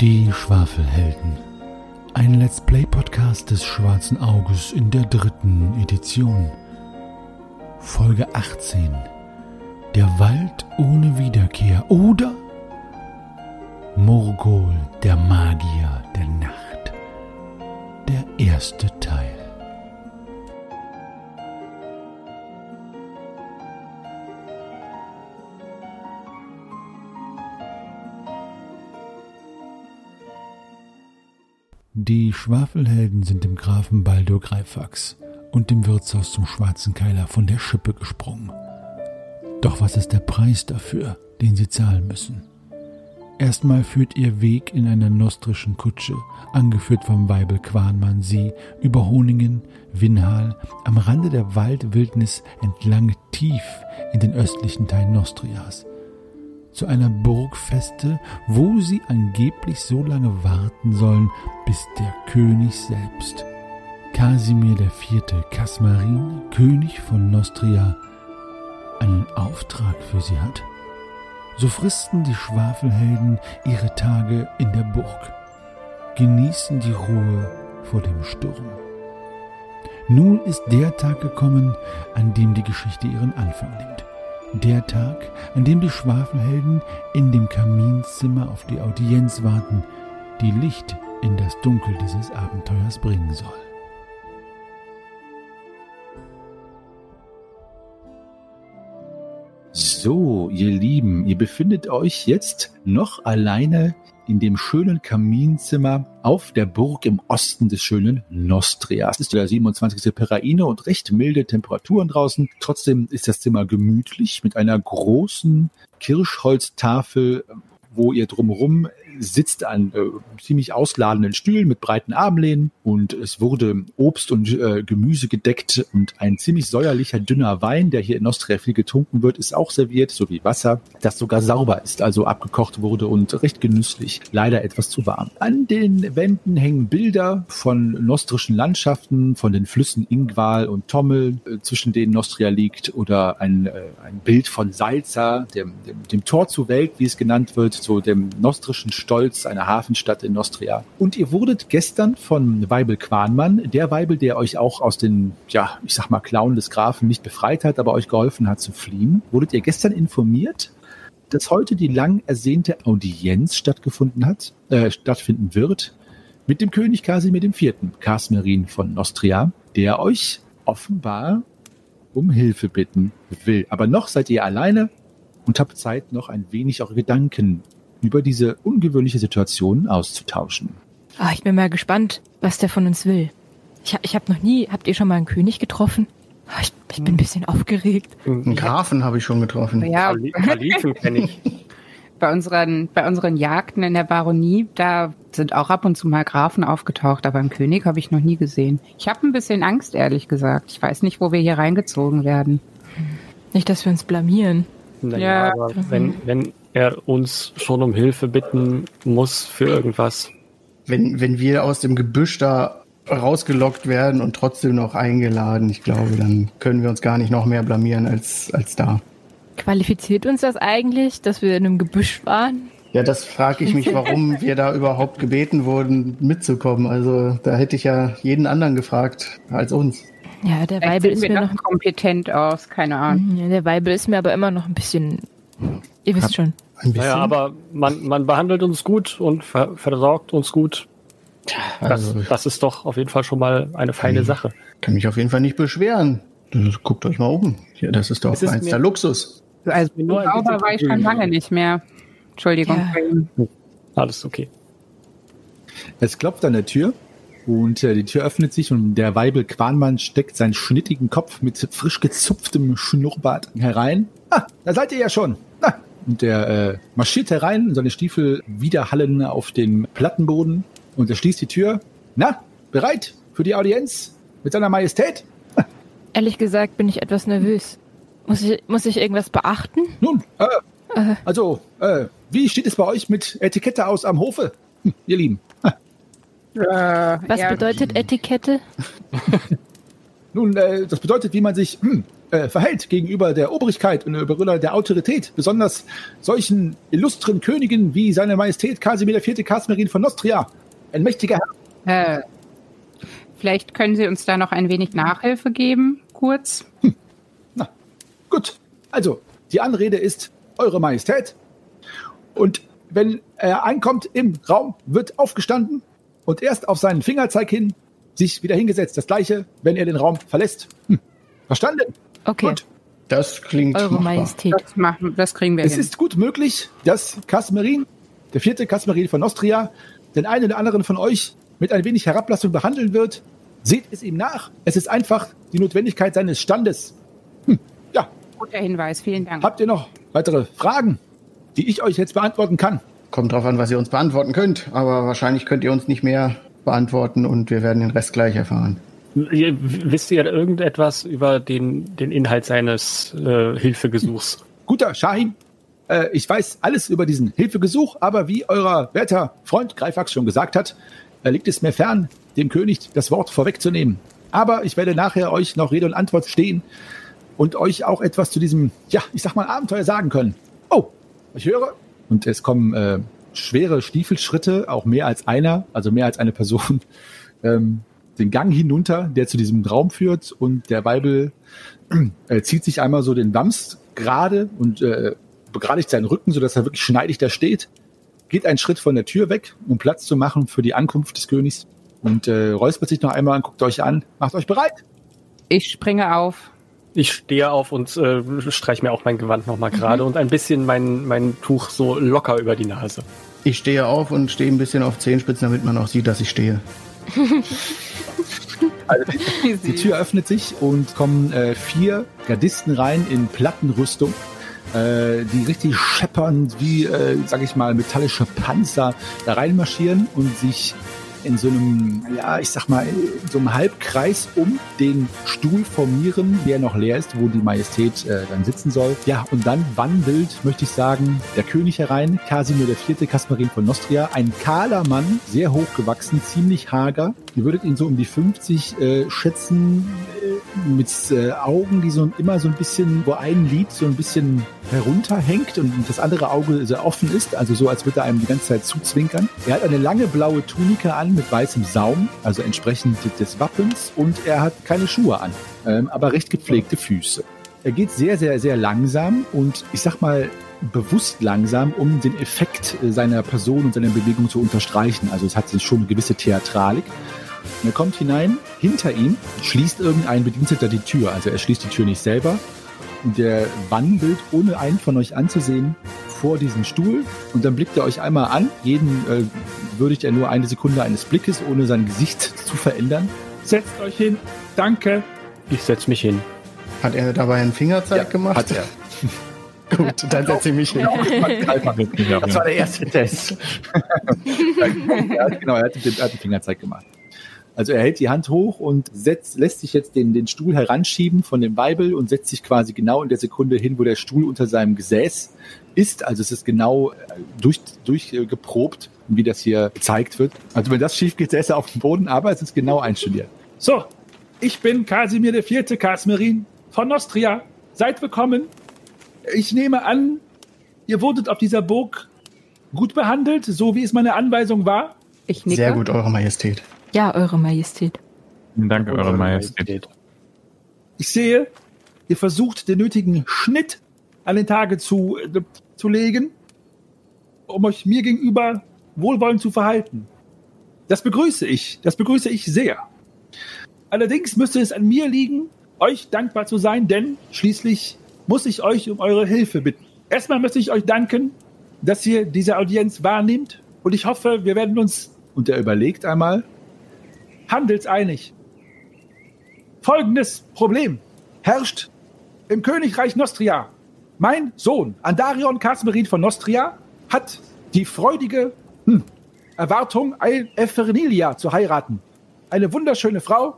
Die Schwafelhelden. Ein Let's Play Podcast des Schwarzen Auges in der dritten Edition. Folge 18. Der Wald ohne Wiederkehr oder Morgol, der Magier der Nacht. Der erste Teil. Die Schwafelhelden sind dem Grafen Baldur Greifax und dem Wirtshaus zum Schwarzen Keiler von der Schippe gesprungen. Doch was ist der Preis dafür, den sie zahlen müssen? Erstmal führt ihr Weg in einer nostrischen Kutsche, angeführt vom Weibel Quanmann, sie über Honingen, Winhal, am Rande der Waldwildnis entlang tief in den östlichen Teil Nostrias zu einer Burgfeste, wo sie angeblich so lange warten sollen, bis der König selbst, Kasimir IV. Kasmarin, König von Nostria, einen Auftrag für sie hat. So fristen die Schwafelhelden ihre Tage in der Burg, genießen die Ruhe vor dem Sturm. Nun ist der Tag gekommen, an dem die Geschichte ihren Anfang nimmt. Der Tag, an dem die Schwafelhelden in dem Kaminzimmer auf die Audienz warten, die Licht in das Dunkel dieses Abenteuers bringen soll. So, ihr Lieben, ihr befindet euch jetzt noch alleine in dem schönen Kaminzimmer auf der Burg im Osten des schönen Nostria. Es ist der 27. Peraine und recht milde Temperaturen draußen. Trotzdem ist das Zimmer gemütlich mit einer großen Kirschholztafel, wo ihr drumherum sitzt an äh, ziemlich ausladenden Stühlen mit breiten Armlehnen und es wurde Obst und äh, Gemüse gedeckt und ein ziemlich säuerlicher dünner Wein, der hier in Nostria viel getrunken wird, ist auch serviert, sowie Wasser, das sogar sauber ist, also abgekocht wurde und recht genüsslich, leider etwas zu warm. An den Wänden hängen Bilder von nostrischen Landschaften, von den Flüssen Ingwal und Tommel, äh, zwischen denen Nostria liegt, oder ein, äh, ein Bild von Salza, dem, dem, dem Tor zur Welt, wie es genannt wird, so dem nostrischen Stolz, einer Hafenstadt in Nostria. Und ihr wurdet gestern von Weibel Quanmann, der Weibel, der euch auch aus den, ja, ich sag mal, Klauen des Grafen nicht befreit hat, aber euch geholfen hat zu fliehen, wurdet ihr gestern informiert, dass heute die lang ersehnte Audienz stattgefunden hat, äh, stattfinden wird, mit dem König Kasimir IV., Kasmerin von Nostria, der euch offenbar um Hilfe bitten will. Aber noch seid ihr alleine und habt Zeit, noch ein wenig eure Gedanken über diese ungewöhnliche Situation auszutauschen. Ah, ich bin mal gespannt, was der von uns will. Ich, ich habe noch nie, habt ihr schon mal einen König getroffen? Ah, ich, ich bin ein bisschen aufgeregt. Einen Grafen habe ich schon getroffen. Ja, Kali- Kalifen kenne ich. bei unseren, bei unseren Jagden in der Baronie, da sind auch ab und zu mal Grafen aufgetaucht, aber einen König habe ich noch nie gesehen. Ich habe ein bisschen Angst, ehrlich gesagt. Ich weiß nicht, wo wir hier reingezogen werden. Nicht, dass wir uns blamieren. Naja, Ja. aber wenn, wenn er uns schon um Hilfe bitten muss für irgendwas. Wenn, wenn wir aus dem Gebüsch da rausgelockt werden und trotzdem noch eingeladen, ich glaube, dann können wir uns gar nicht noch mehr blamieren als, als da. Qualifiziert uns das eigentlich, dass wir in einem Gebüsch waren? Ja, das frage ich mich, warum wir da überhaupt gebeten wurden, mitzukommen. Also da hätte ich ja jeden anderen gefragt als uns. Ja, der Vielleicht Weibel ist mir noch noch. kompetent aus, keine Ahnung. Ja, der Weibel ist mir aber immer noch ein bisschen. Ihr wisst schon. Ein bisschen. Naja, aber man, man behandelt uns gut und ver versorgt uns gut. Das, also, das ist doch auf jeden Fall schon mal eine feine Mhm. Sache. kann mich auf jeden Fall nicht beschweren. Das- Guckt euch mal um. Ja, das ist doch Es ist eins mir- der Luxus. Also Nur ein sauber war ich schon lange nicht mehr. Entschuldigung. Ja. Alles okay. Es klopft an der Tür und äh, die Tür öffnet sich und der Weibel Quanmann steckt seinen schnittigen Kopf mit frisch gezupftem Schnurrbart herein. Ah, da seid ihr ja schon. Ah. Und der äh, marschiert herein, seine Stiefel widerhallen auf dem Plattenboden und er schließt die Tür. Na, bereit für die Audienz mit seiner Majestät? Ehrlich gesagt bin ich etwas nervös. Muss ich, muss ich irgendwas beachten? Nun, äh, also, äh, wie steht es bei euch mit Etikette aus am Hofe, hm, ihr Lieben? Was ja, bedeutet Etikette? Nun, äh, das bedeutet, wie man sich hm, äh, verhält gegenüber der Obrigkeit und gegenüber der Autorität, besonders solchen illustren Königen wie seine Majestät Kasimir IV. Kasmerin von Nostria, ein mächtiger Herr. Äh, vielleicht können Sie uns da noch ein wenig Nachhilfe geben, kurz. Na, gut. Also, die Anrede ist Eure Majestät. Und wenn er einkommt im Raum, wird aufgestanden und erst auf seinen Fingerzeig hin sich wieder hingesetzt. Das gleiche, wenn er den Raum verlässt. Hm. Verstanden? Okay. Gut. Das klingt Eure machbar. Majestät. Das, machen, das kriegen wir Es hin. ist gut möglich, dass Kasmerin, der vierte Kasmerin von Nostria, den einen oder anderen von euch mit ein wenig Herablassung behandeln wird. Seht es ihm nach. Es ist einfach die Notwendigkeit seines Standes. Hm. Ja, Guter Hinweis, vielen Dank. habt ihr noch weitere Fragen, die ich euch jetzt beantworten kann? Kommt drauf an, was ihr uns beantworten könnt, aber wahrscheinlich könnt ihr uns nicht mehr beantworten und wir werden den Rest gleich erfahren. Ihr, wisst ihr irgendetwas über den, den Inhalt seines äh, Hilfegesuchs? Guter Shahin, äh, ich weiß alles über diesen Hilfegesuch, aber wie euer werter Freund Greifax schon gesagt hat, äh, liegt es mir fern, dem König das Wort vorwegzunehmen. Aber ich werde nachher euch noch Rede und Antwort stehen und euch auch etwas zu diesem, ja, ich sag mal, Abenteuer sagen können. Oh, ich höre. Und es kommen äh, schwere Stiefelschritte, auch mehr als einer, also mehr als eine Person, ähm, den Gang hinunter, der zu diesem Raum führt und der Weibel äh, zieht sich einmal so den Wams gerade und äh, begradigt seinen Rücken, sodass er wirklich schneidig da steht, geht einen Schritt von der Tür weg, um Platz zu machen für die Ankunft des Königs und äh, räuspert sich noch einmal und guckt euch an, macht euch bereit. Ich springe auf. Ich stehe auf und äh, streiche mir auch mein Gewand nochmal gerade und ein bisschen mein, mein Tuch so locker über die Nase. Ich stehe auf und stehe ein bisschen auf Zehenspitzen, damit man auch sieht, dass ich stehe. Die Tür öffnet sich und kommen äh, vier Gardisten rein in Plattenrüstung, äh, die richtig scheppernd wie, äh, sag ich mal, metallische Panzer da reinmarschieren und sich in so einem, ja, ich sag mal, in so einem Halbkreis um den Stuhl formieren, der noch leer ist, wo die Majestät äh, dann sitzen soll. Ja, und dann wandelt, möchte ich sagen, der König herein, Kasimir IV. Kasparin von Nostria, ein kahler Mann, sehr hochgewachsen, ziemlich hager. Ihr würdet ihn so um die 50 äh, schätzen, äh, mit äh, Augen, die so immer so ein bisschen, wo ein Lid so ein bisschen herunterhängt und das andere Auge sehr offen ist, also so, als würde er einem die ganze Zeit zuzwinkern. Er hat eine lange blaue Tunika an mit weißem Saum, also entsprechend des Wappens, und er hat keine Schuhe an, ähm, aber recht gepflegte Füße. Er geht sehr, sehr, sehr langsam und ich sag mal bewusst langsam, um den Effekt äh, seiner Person und seiner Bewegung zu unterstreichen. Also es hat schon eine gewisse Theatralik. Und er kommt hinein, hinter ihm schließt irgendein Bediensteter die Tür. Also er schließt die Tür nicht selber. Und der wandelt, ohne einen von euch anzusehen, vor diesen Stuhl. Und dann blickt er euch einmal an. Jeden äh, würdigt er nur eine Sekunde eines Blickes, ohne sein Gesicht zu verändern. Setzt euch hin. Danke. Ich setze mich hin. Hat er dabei einen Fingerzeig gemacht? Hat er. Gut, dann setze ich mich hin. Das war der erste Test. ja, genau, er hat, den, er hat den Fingerzeig gemacht. Also er hält die Hand hoch und setzt, lässt sich jetzt den, den Stuhl heranschieben von dem Weibel und setzt sich quasi genau in der Sekunde hin, wo der Stuhl unter seinem Gesäß ist. Also es ist genau äh, durch, durchgeprobt, wie das hier gezeigt wird. Also wenn das schief geht, säße er auf dem Boden, aber es ist genau einstudiert. So, ich bin Kasimir der Vierte Kasmerin von Nostria. Seid willkommen. Ich nehme an, ihr wurdet auf dieser Burg gut behandelt, so wie es meine Anweisung war. Ich nicke. Sehr gut, Eure Majestät. Ja, Eure Majestät. Danke, Eure Majestät. Ich sehe, ihr versucht den nötigen Schnitt an den Tage zu, äh, zu legen, um euch mir gegenüber wohlwollend zu verhalten. Das begrüße ich. Das begrüße ich sehr. Allerdings müsste es an mir liegen, euch dankbar zu sein, denn schließlich muss ich euch um eure Hilfe bitten. Erstmal möchte ich euch danken, dass ihr diese Audienz wahrnehmt und ich hoffe, wir werden uns Und er überlegt einmal, handelseinig. Folgendes Problem herrscht im Königreich Nostria. Mein Sohn Andarion Kasmerin von Nostria hat die freudige hm, Erwartung, Epherinia zu heiraten. Eine wunderschöne Frau,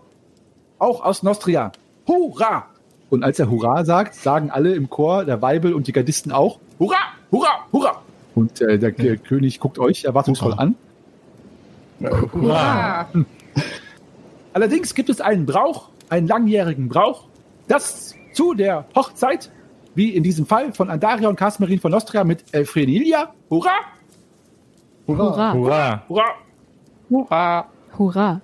auch aus Nostria. Hurra! und als er Hurra sagt, sagen alle im Chor, der Weibel und die Gardisten auch. Hurra! Hurra! Hurra! Und äh, der K- König guckt euch erwartungsvoll Hurra. an. Hurra! Allerdings gibt es einen Brauch, einen langjährigen Brauch, dass zu der Hochzeit, wie in diesem Fall von Andaria und Casmerin von Nostria mit Elfrenilia. Hurra! Hurra. Hurra! Hurra! Hurra. Hurra.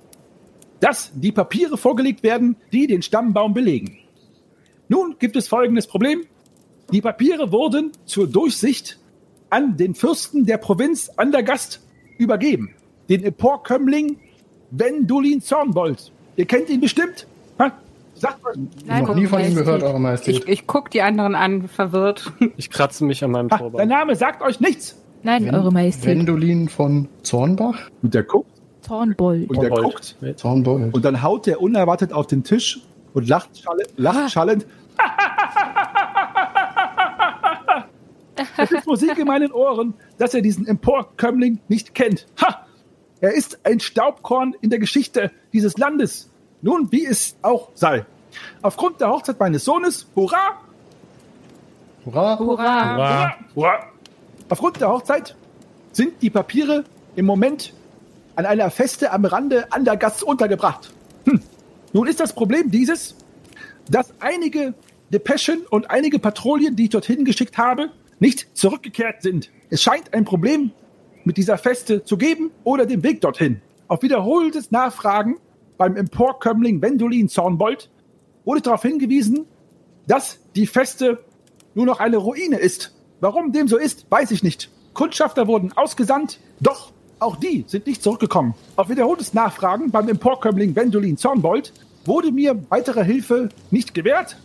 dass die Papiere vorgelegt werden, die den Stammbaum belegen. Nun gibt es folgendes Problem. Die Papiere wurden zur Durchsicht an den Fürsten der Provinz Andergast übergeben. Den Emporkömmling Wendulin Zornbold. Ihr kennt ihn bestimmt? Ha? Sagt mal. Nein, Noch nie von ihm gehört, Eure Majestät. Ich, ich guck die anderen an, verwirrt. Ich kratze mich an meinem Turban. der Name sagt euch nichts. Nein, Eure Majestät. Wendolin von Zornbach? Und der guckt Zornbold. und der Zornbold. guckt Zornbold. und dann haut der unerwartet auf den Tisch und lacht, schalle, lacht schallend. Es ist Musik in meinen Ohren, dass er diesen Emporkömmling nicht kennt. Ha! Er ist ein Staubkorn in der Geschichte dieses Landes. Nun, wie es auch sei. Aufgrund der Hochzeit meines Sohnes, hurra, Hurra! Hurra. Hurra! hurra, aufgrund der Hochzeit sind die Papiere im Moment an einer Feste am Rande an der Gast untergebracht. Hm. Nun ist das Problem dieses, dass einige Depeschen und einige Patrouillen, die ich dorthin geschickt habe, nicht zurückgekehrt sind. Es scheint ein Problem mit dieser Feste zu geben oder dem Weg dorthin. Auf wiederholtes Nachfragen beim Emporkömmling Wendolin Zornbold wurde darauf hingewiesen, dass die Feste nur noch eine Ruine ist. Warum dem so ist, weiß ich nicht. Kundschafter wurden ausgesandt, doch auch die sind nicht zurückgekommen. Auf wiederholtes Nachfragen beim Emporkömmling Wendolin Zornbold wurde mir weitere Hilfe nicht gewährt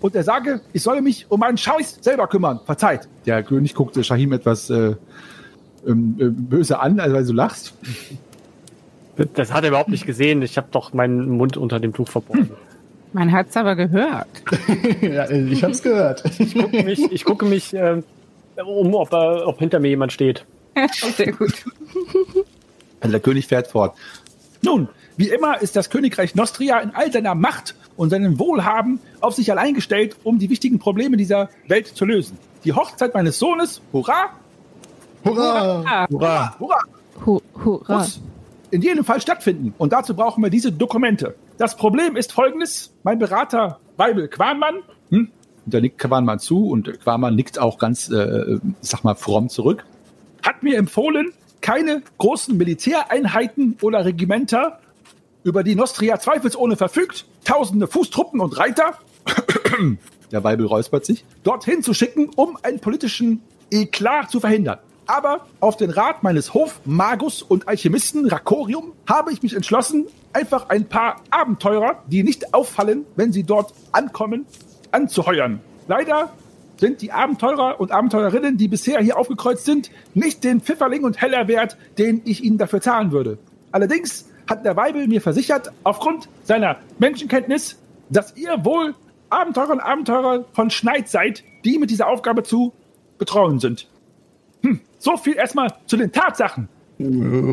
und er sage, ich solle mich um meinen Scheiß selber kümmern. Verzeiht. Der König guckte Shahim etwas äh, ähm, äh, böse an, also weil du lachst. Das hat er überhaupt nicht gesehen. Ich habe doch meinen Mund unter dem Tuch verborgen. Man hat's aber gehört. ja, ich hab's gehört. Ich gucke mich, ich gucke mich ähm, um, ob, äh, ob hinter mir jemand steht. Sehr gut. Also der König fährt fort. Nun, wie immer ist das Königreich Nostria in all seiner Macht und seinem Wohlhaben auf sich allein gestellt, um die wichtigen Probleme dieser Welt zu lösen. Die Hochzeit meines Sohnes, hurra, Hurra! Hurra! hurra, Hu Hurra. muss in jedem Fall stattfinden. Und dazu brauchen wir diese Dokumente. Das Problem ist folgendes. Mein Berater Weibel Quanmann, hm, da nickt Quaman zu und Quaman nickt auch ganz, äh, sag mal, fromm zurück. hat mir empfohlen, keine großen Militäreinheiten oder Regimenter, über die Nostria zweifelsohne verfügt, tausende Fußtruppen und Reiter, Der Weibel räuspert sich. dorthin zu schicken, um einen politischen Eklat zu verhindern. Aber auf den Rat meines Hofmagus und Alchemisten Rakorium habe ich mich entschlossen, einfach ein paar Abenteurer, die nicht auffallen, wenn sie dort ankommen, anzuheuern. Leider sind die Abenteurer und Abenteurerinnen, die bisher hier aufgekreuzt sind, nicht den Pfifferling und Heller wert, den ich ihnen dafür zahlen würde. Allerdings hat der Weibel mir versichert, aufgrund seiner Menschenkenntnis, dass ihr wohl Abenteurer und Abenteurer von Schneid seid, die mit dieser Aufgabe zu betreuen sind. Hm, so viel erstmal zu den Tatsachen. Äh,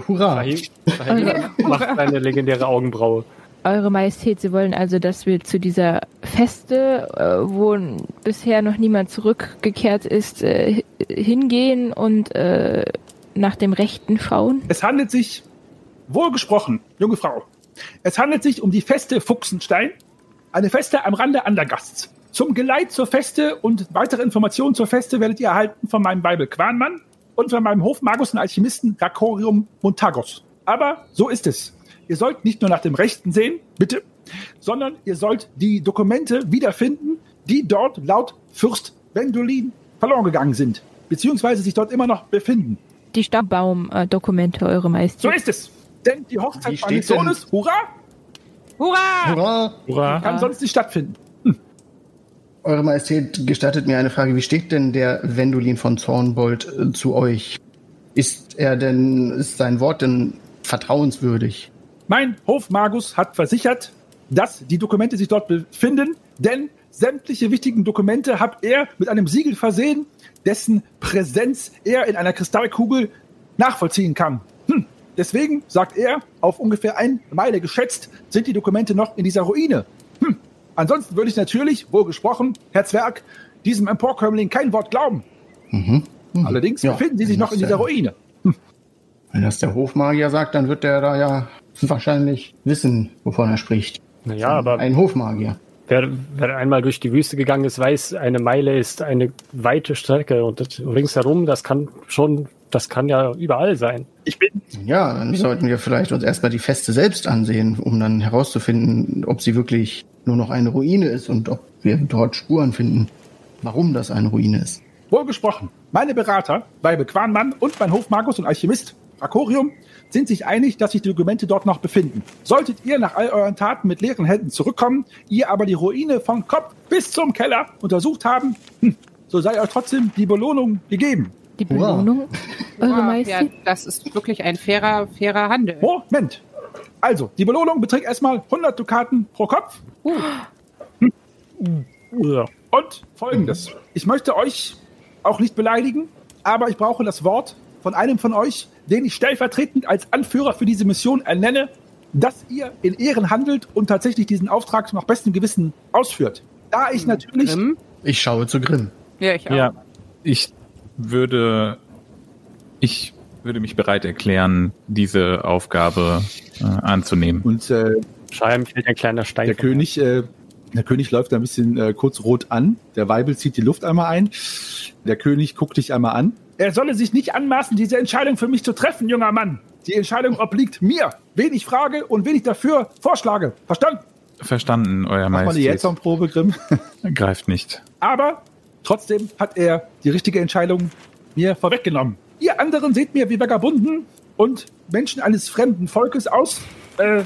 hurra! Shahim, Shahim macht eine legendäre Augenbraue. Eure Majestät, Sie wollen also, dass wir zu dieser Feste, äh, wo bisher noch niemand zurückgekehrt ist, äh, hi- hingehen und äh, nach dem Rechten schauen? Es handelt sich, wohlgesprochen, junge Frau, es handelt sich um die Feste Fuchsenstein, eine Feste am Rande Andergasts. Zum Geleit zur Feste und weitere Informationen zur Feste werdet ihr erhalten von meinem Weibel Quanmann und von meinem Hofmagus und Alchemisten Rakorium Montagos. Aber so ist es. Ihr sollt nicht nur nach dem Rechten sehen, bitte, sondern ihr sollt die Dokumente wiederfinden, die dort laut Fürst Wendolin verloren gegangen sind, beziehungsweise sich dort immer noch befinden. Die Stammbaum-Dokumente, Eure So Majestät. ist es. Denn die Hochzeit meines Sohnes, hurra, Hurra! Hurra! Hurra! kann sonst nicht stattfinden. Eure Majestät, gestattet mir eine Frage. Wie steht denn der Wendolin von Zornbold äh, zu euch? Ist er denn, ist sein Wort denn vertrauenswürdig? Mein Hofmagus hat versichert, dass die Dokumente sich dort befinden, denn sämtliche wichtigen Dokumente hat er mit einem Siegel versehen, dessen Präsenz er in einer Kristallkugel nachvollziehen kann. Hm. Deswegen, sagt er, auf ungefähr ein Meile geschätzt, sind die Dokumente noch in dieser Ruine. Hm. Ansonsten würde ich natürlich, wohl gesprochen, Herr Zwerg, diesem Emporkömmling kein Wort glauben. Allerdings Ja, befinden sie sich noch in dieser äh, Ruine. Wenn das der Hofmagier sagt, dann wird der da ja wahrscheinlich wissen, wovon er spricht. Naja, aber Ein Hofmagier. Wer, wer einmal durch die Wüste gegangen ist, weiß, eine Meile ist eine weite Strecke und das, ringsherum, das kann schon, das kann ja überall sein. Ich bin Ja, dann sollten wir vielleicht uns erstmal die Feste selbst ansehen, um dann herauszufinden, ob sie wirklich nur noch eine Ruine ist und ob wir dort Spuren finden, warum das eine Ruine ist. wohlgesprochen. Meine Berater, Weibe Quanmann und mein Hofmagus und Alchemist Rakorium sind sich einig, dass sich die Dokumente dort noch befinden. Solltet ihr nach all euren Taten mit leeren Händen zurückkommen, ihr aber die Ruine von Kopf bis zum Keller untersucht haben, hm, so sei euch trotzdem die Belohnung gegeben. Die Hurra. Belohnung, Eure Ja, ja, Majestät? das ist wirklich ein fairer, fairer Handel. Moment. Also, die Belohnung beträgt erstmal 100 Dukaten pro Kopf. Ja. Und folgendes. Ich möchte euch auch nicht beleidigen, aber ich brauche das Wort von einem von euch, den ich stellvertretend als Anführer für diese Mission ernenne, dass ihr in Ehren handelt und tatsächlich diesen Auftrag nach bestem Gewissen ausführt. Da ich natürlich Grimm? Ich schaue zu Grimm. Ja, ich auch. Ja, ich würde, ich würde mich bereit erklären, diese Aufgabe äh, anzunehmen. Und äh, Scheinbar fällt ein kleiner Stein. der König, äh, der König läuft da ein bisschen äh, kurz rot an. Der Weibel zieht die Luft einmal ein. Der König guckt dich einmal an. er solle sich nicht anmaßen, diese Entscheidung für mich zu treffen, junger Mann. Die Entscheidung obliegt mir. Wen ich frage und wen ich dafür vorschlage. Verstanden? Verstanden, Euer Mach mal eine Majestät. Jetson-Probe, Grimm. Greift nicht. Aber trotzdem hat er die richtige Entscheidung mir vorweggenommen. Ihr anderen seht mir wie Vagabunden und Menschen eines fremden Volkes aus äh,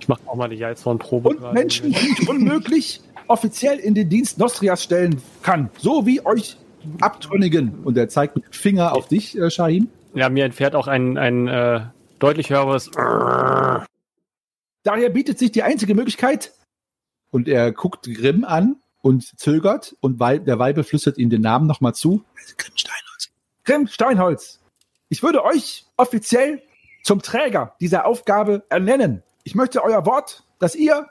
Ich mach auch mal die Jalzhorn-Probe. und Menschen, die ich unmöglich offiziell in den Dienst Nostrias stellen kann. So wie euch Abtrünnigen. Und er zeigt mit dem Finger auf dich, äh, Shahin. Ja, mir entfährt auch ein, ein äh, deutlich höheres. Daher bietet sich die einzige Möglichkeit, Und er guckt Grimm an und zögert. Und Wei der Weibel flüstert ihm den Namen nochmal zu. Grimm Steinholz. Grimm Steinholz. Ich würde euch offiziell zum Träger dieser Aufgabe ernennen. Ich möchte euer Wort, dass ihr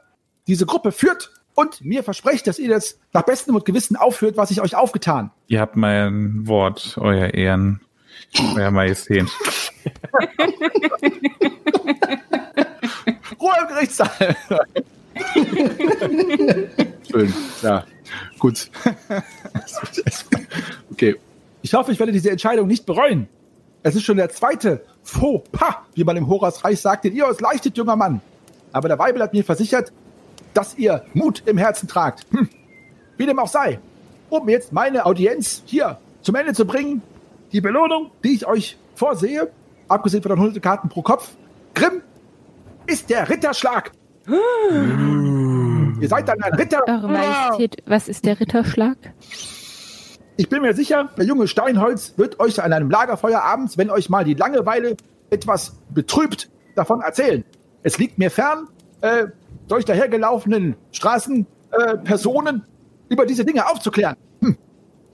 diese Gruppe führt und mir versprecht, dass ihr das nach bestem und Gewissen aufführt, was ich euch aufgetan. Ihr habt mein Wort, Euer Ehren, Euer Majestät. Ruhe im Gerichtssaal. Schön, ja. Gut. okay. Ich hoffe, ich werde diese Entscheidung nicht bereuen. Es ist schon der zweite Fauxpas, wie man im Horasreich sagt, den ihr euch leichtet, junger Mann. Aber der Weibel hat mir versichert, dass ihr Mut im Herzen tragt. Hm. Wie dem auch sei. Um jetzt meine Audienz hier zum Ende zu bringen, die Belohnung, die ich euch vorsehe, abgesehen von den 100 Karten pro Kopf, Grimm, ist der Ritterschlag. ihr seid dann ein Ritter. Eure Majestät, was ist der Ritterschlag? Ich bin mir sicher, der junge Steinholz wird euch an einem Lagerfeuer abends, wenn euch mal die Langeweile etwas betrübt, davon erzählen. Es liegt mir fern, äh, durch dahergelaufenen Straßen, äh, Personen über diese Dinge aufzuklären. Hm.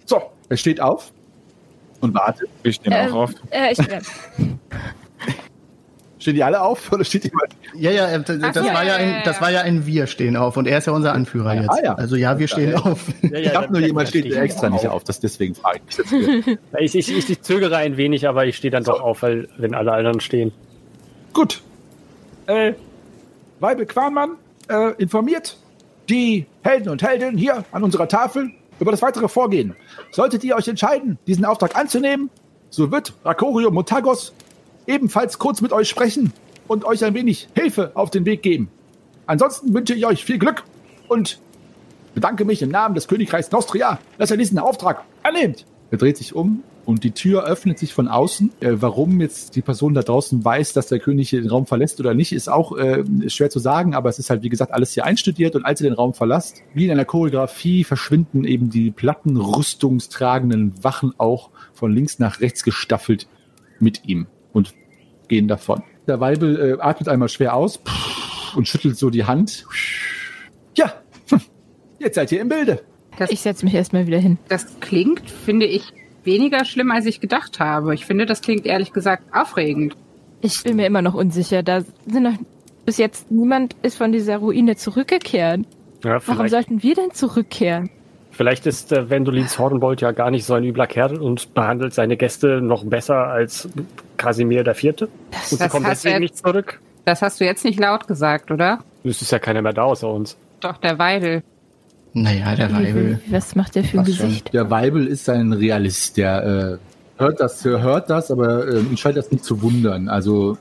So, Er steht auf und wartet. Wir stehen Ähm, auch auf. Äh, ich, äh, Stehen die alle auf oder steht jemand? Ja, ja, äh, das, das, so, war ja ja, ein, ja, das ja. war ja ein Wir stehen auf und er ist ja unser Anführer jetzt. Ah, ja. Also ja, wir stehen auf. Ja, Ich ja, habe nur jemand steht extra nicht auf. Das deswegen frage ich mich jetzt. Ich, ich, ich, ich zögere ein wenig, aber ich stehe dann doch auf, weil wenn alle anderen stehen. gut. Äh, Weibel Quanmann äh, informiert die Helden und Heldinnen hier an unserer Tafel über das weitere Vorgehen. Solltet ihr euch entscheiden, diesen Auftrag anzunehmen, so wird Rakorio Motagos ebenfalls kurz mit euch sprechen und euch ein wenig Hilfe auf den Weg geben. Ansonsten wünsche ich euch viel Glück und bedanke mich im Namen des Königreichs Nostria, dass ihr diesen Auftrag annehmt. Er dreht sich um und die Tür öffnet sich von außen. Äh, warum jetzt die Person da draußen weiß, dass der König den Raum verlässt oder nicht, ist auch äh, schwer zu sagen, aber es ist halt, wie gesagt, alles hier einstudiert und als ihr den Raum verlasst, wie in einer Choreografie verschwinden eben die plattenrüstungstragenden Wachen auch von links nach rechts gestaffelt mit ihm und gehen davon. Der Weibel äh, atmet einmal schwer aus und schüttelt so die Hand. Ja, jetzt seid ihr im Bilde. Das, ich setze mich erstmal wieder hin. das klingt, finde ich, weniger schlimm, als ich gedacht habe. Ich finde, das klingt ehrlich gesagt aufregend. Ich bin mir immer noch unsicher. Da sind noch bis jetzt niemand ist von dieser Ruine zurückgekehrt. Ja, Warum sollten wir denn zurückkehren? Vielleicht ist äh, Wendolins Hordenbold ja gar nicht so ein übler Kerl und behandelt seine Gäste noch besser als Kasimir der Vierte. Und sie das hast deswegen du nicht zurück. Das hast du jetzt nicht laut gesagt, oder? Es ist ja keiner mehr da außer uns. Doch, der Weidel. Naja, der Weibel. Was macht der für ein Passt schon. Gesicht? Der Weibel ist ein Realist, der äh, hört das, hört das, aber äh, ihn scheint das nicht zu wundern. Also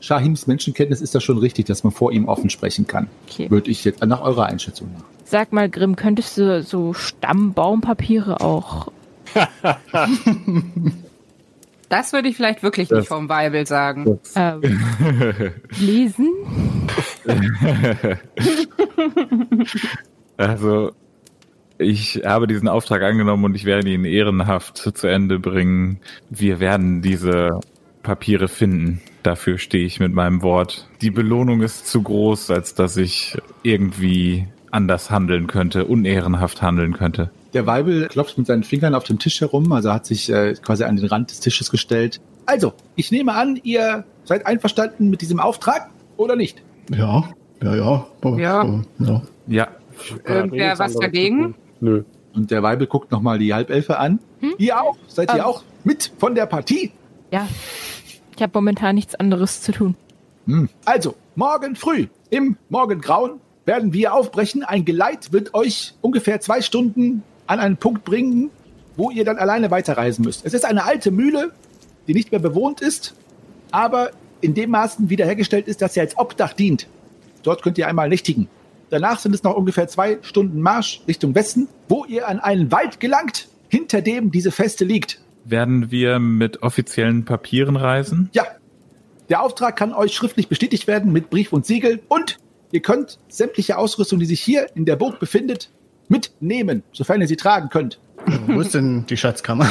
Shahims Menschenkenntnis ist da schon richtig, dass man vor ihm offen sprechen kann. Okay. Würde ich jetzt nach eurer Einschätzung nach. Sag mal, Grimm, könntest du so Stammbaumpapiere auch Das würde ich vielleicht wirklich Das- nicht vom Weibel sagen. ähm, lesen? Also, ich habe diesen Auftrag angenommen und ich werde ihn ehrenhaft zu Ende bringen. Wir werden diese Papiere finden. Dafür stehe ich mit meinem Wort. Die Belohnung ist zu groß, als dass ich irgendwie anders handeln könnte, unehrenhaft handeln könnte. Der Weibel klopft mit seinen Fingern auf dem Tisch herum, also hat sich äh, quasi an den Rand des Tisches gestellt. Also, ich nehme an, ihr seid einverstanden mit diesem Auftrag oder nicht? Ja, ja, ja. Ja. ja. Ja, Irgendwer nichts was dagegen? Nö. Und der Weibel guckt nochmal die Halbelfe an. Ihr auch? Seid ihr Ähm. auch mit von der Partie? Ja. Ich habe momentan nichts anderes zu tun. Hm. Also, morgen früh im Morgengrauen werden wir aufbrechen. Ein Geleit wird euch ungefähr zwei Stunden an einen Punkt bringen, wo ihr dann alleine weiterreisen müsst. Es ist eine alte Mühle, die nicht mehr bewohnt ist, aber in dem Maßen wiederhergestellt ist, dass sie als Obdach dient. Dort könnt ihr einmal nächtigen. Danach sind es noch ungefähr zwei Stunden Marsch Richtung Westen, wo ihr an einen Wald gelangt, hinter dem diese Feste liegt. werden wir mit offiziellen Papieren reisen? Ja, der Auftrag kann euch schriftlich bestätigt werden mit Brief und Siegel und ihr könnt sämtliche Ausrüstung, die sich hier in der Burg befindet, mitnehmen, sofern ihr sie tragen könnt. Wo ist denn die Schatzkammer?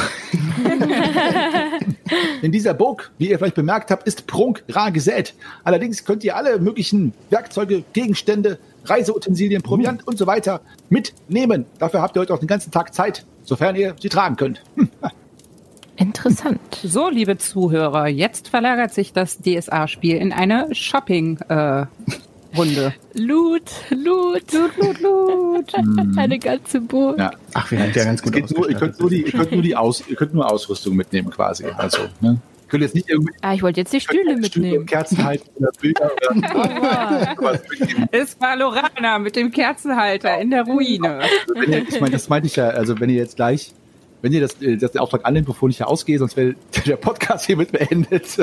In dieser Burg, wie ihr vielleicht bemerkt habt, ist Prunk rar gesät. Allerdings könnt ihr alle möglichen Werkzeuge, Gegenstände, Reiseutensilien, Proviant und so weiter mitnehmen. Dafür habt ihr heute auch den ganzen Tag Zeit, sofern ihr sie tragen könnt. Interessant. So, liebe Zuhörer, jetzt verlagert sich das DSA-Spiel in eine Shopping-Runde. Loot, Loot, Loot, Loot, Loot. Eine ganze Burg. Ja. Ach, wir sind ja ganz gut geht nur, ihr könnt nur die, ihr könnt nur die Aus, ihr könnt nur Ausrüstung mitnehmen quasi. Also, ne? Ihr könnt jetzt nicht irgendwie Ah, ich wollte jetzt die Stühle mitnehmen. Kerzen halten oder Bilder oder was mitnehmen. Es war Lorana mit dem Kerzenhalter in der Ruine. wenn ihr, ich meine, das meinte ich ja, also wenn ihr jetzt gleich, wenn ihr das, äh, das den Auftrag annimmt, bevor ich hier ausgehe, sonst wäre der Podcast hiermit beendet,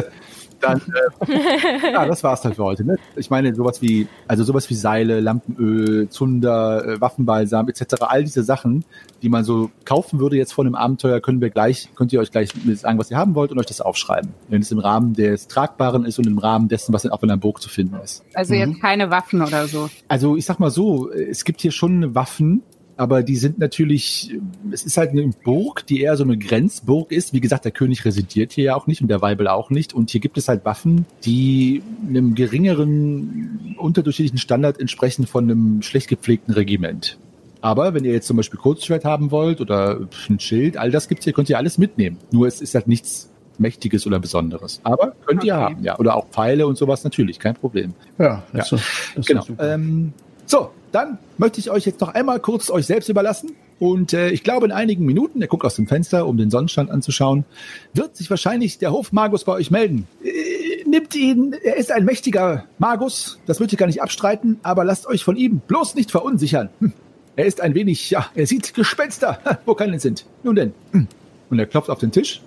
dann, äh, ja, das war's dann für heute. Ne? Ich meine, sowas wie, also sowas wie Seile, Lampenöl, Zunder, äh, Waffenbalsam etc., all diese Sachen, die man so kaufen würde jetzt vor einem Abenteuer, können wir gleich, könnt ihr euch gleich sagen, was ihr haben wollt und euch das aufschreiben. Wenn es im Rahmen des Tragbaren ist und im Rahmen dessen, was in der Burg zu finden ist. Also jetzt keine Waffen oder so. Also ich sag mal so, es gibt hier schon Waffen, aber die sind natürlich, es ist halt eine Burg, die eher so eine Grenzburg ist. Wie gesagt, der König residiert hier ja auch nicht und der Weibel auch nicht. Und hier gibt es halt Waffen, die einem geringeren, unterdurchschnittlichen Standard entsprechen von einem schlecht gepflegten Regiment. Aber wenn ihr jetzt zum Beispiel Kurzschwert haben wollt oder ein Schild, all das gibt's hier, könnt ihr alles mitnehmen. Nur es ist halt nichts Mächtiges oder Besonderes. Aber könnt ihr Okay. haben, ja. Oder auch Pfeile und sowas natürlich, kein Problem. Ja, das, Ja. Ist, das Genau. Ähm, so, dann möchte ich euch jetzt noch einmal kurz euch selbst überlassen. Und äh, ich glaube, in einigen Minuten, er guckt aus dem Fenster, um den Sonnenstand anzuschauen, wird sich wahrscheinlich der Hofmagus bei euch melden. Äh, nimmt ihn, er ist ein mächtiger Magus, das würde ich gar nicht abstreiten, aber lasst euch von ihm bloß nicht verunsichern. Hm. Er ist ein wenig, ja, er sieht Gespenster, wo keine sind. Nun denn. Hm. Und er klopft auf den Tisch.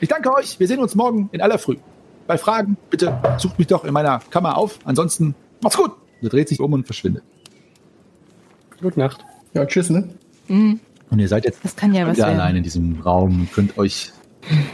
Ich danke euch, wir sehen uns morgen in aller Früh. Bei Fragen, bitte sucht mich doch in meiner Kammer auf. Ansonsten, macht's gut. Er dreht sich um und verschwindet. Gute Nacht. Ja, tschüss, ne? Mhm. Und ihr seid jetzt Das kann ja was wieder werden. allein in diesem Raum und könnt euch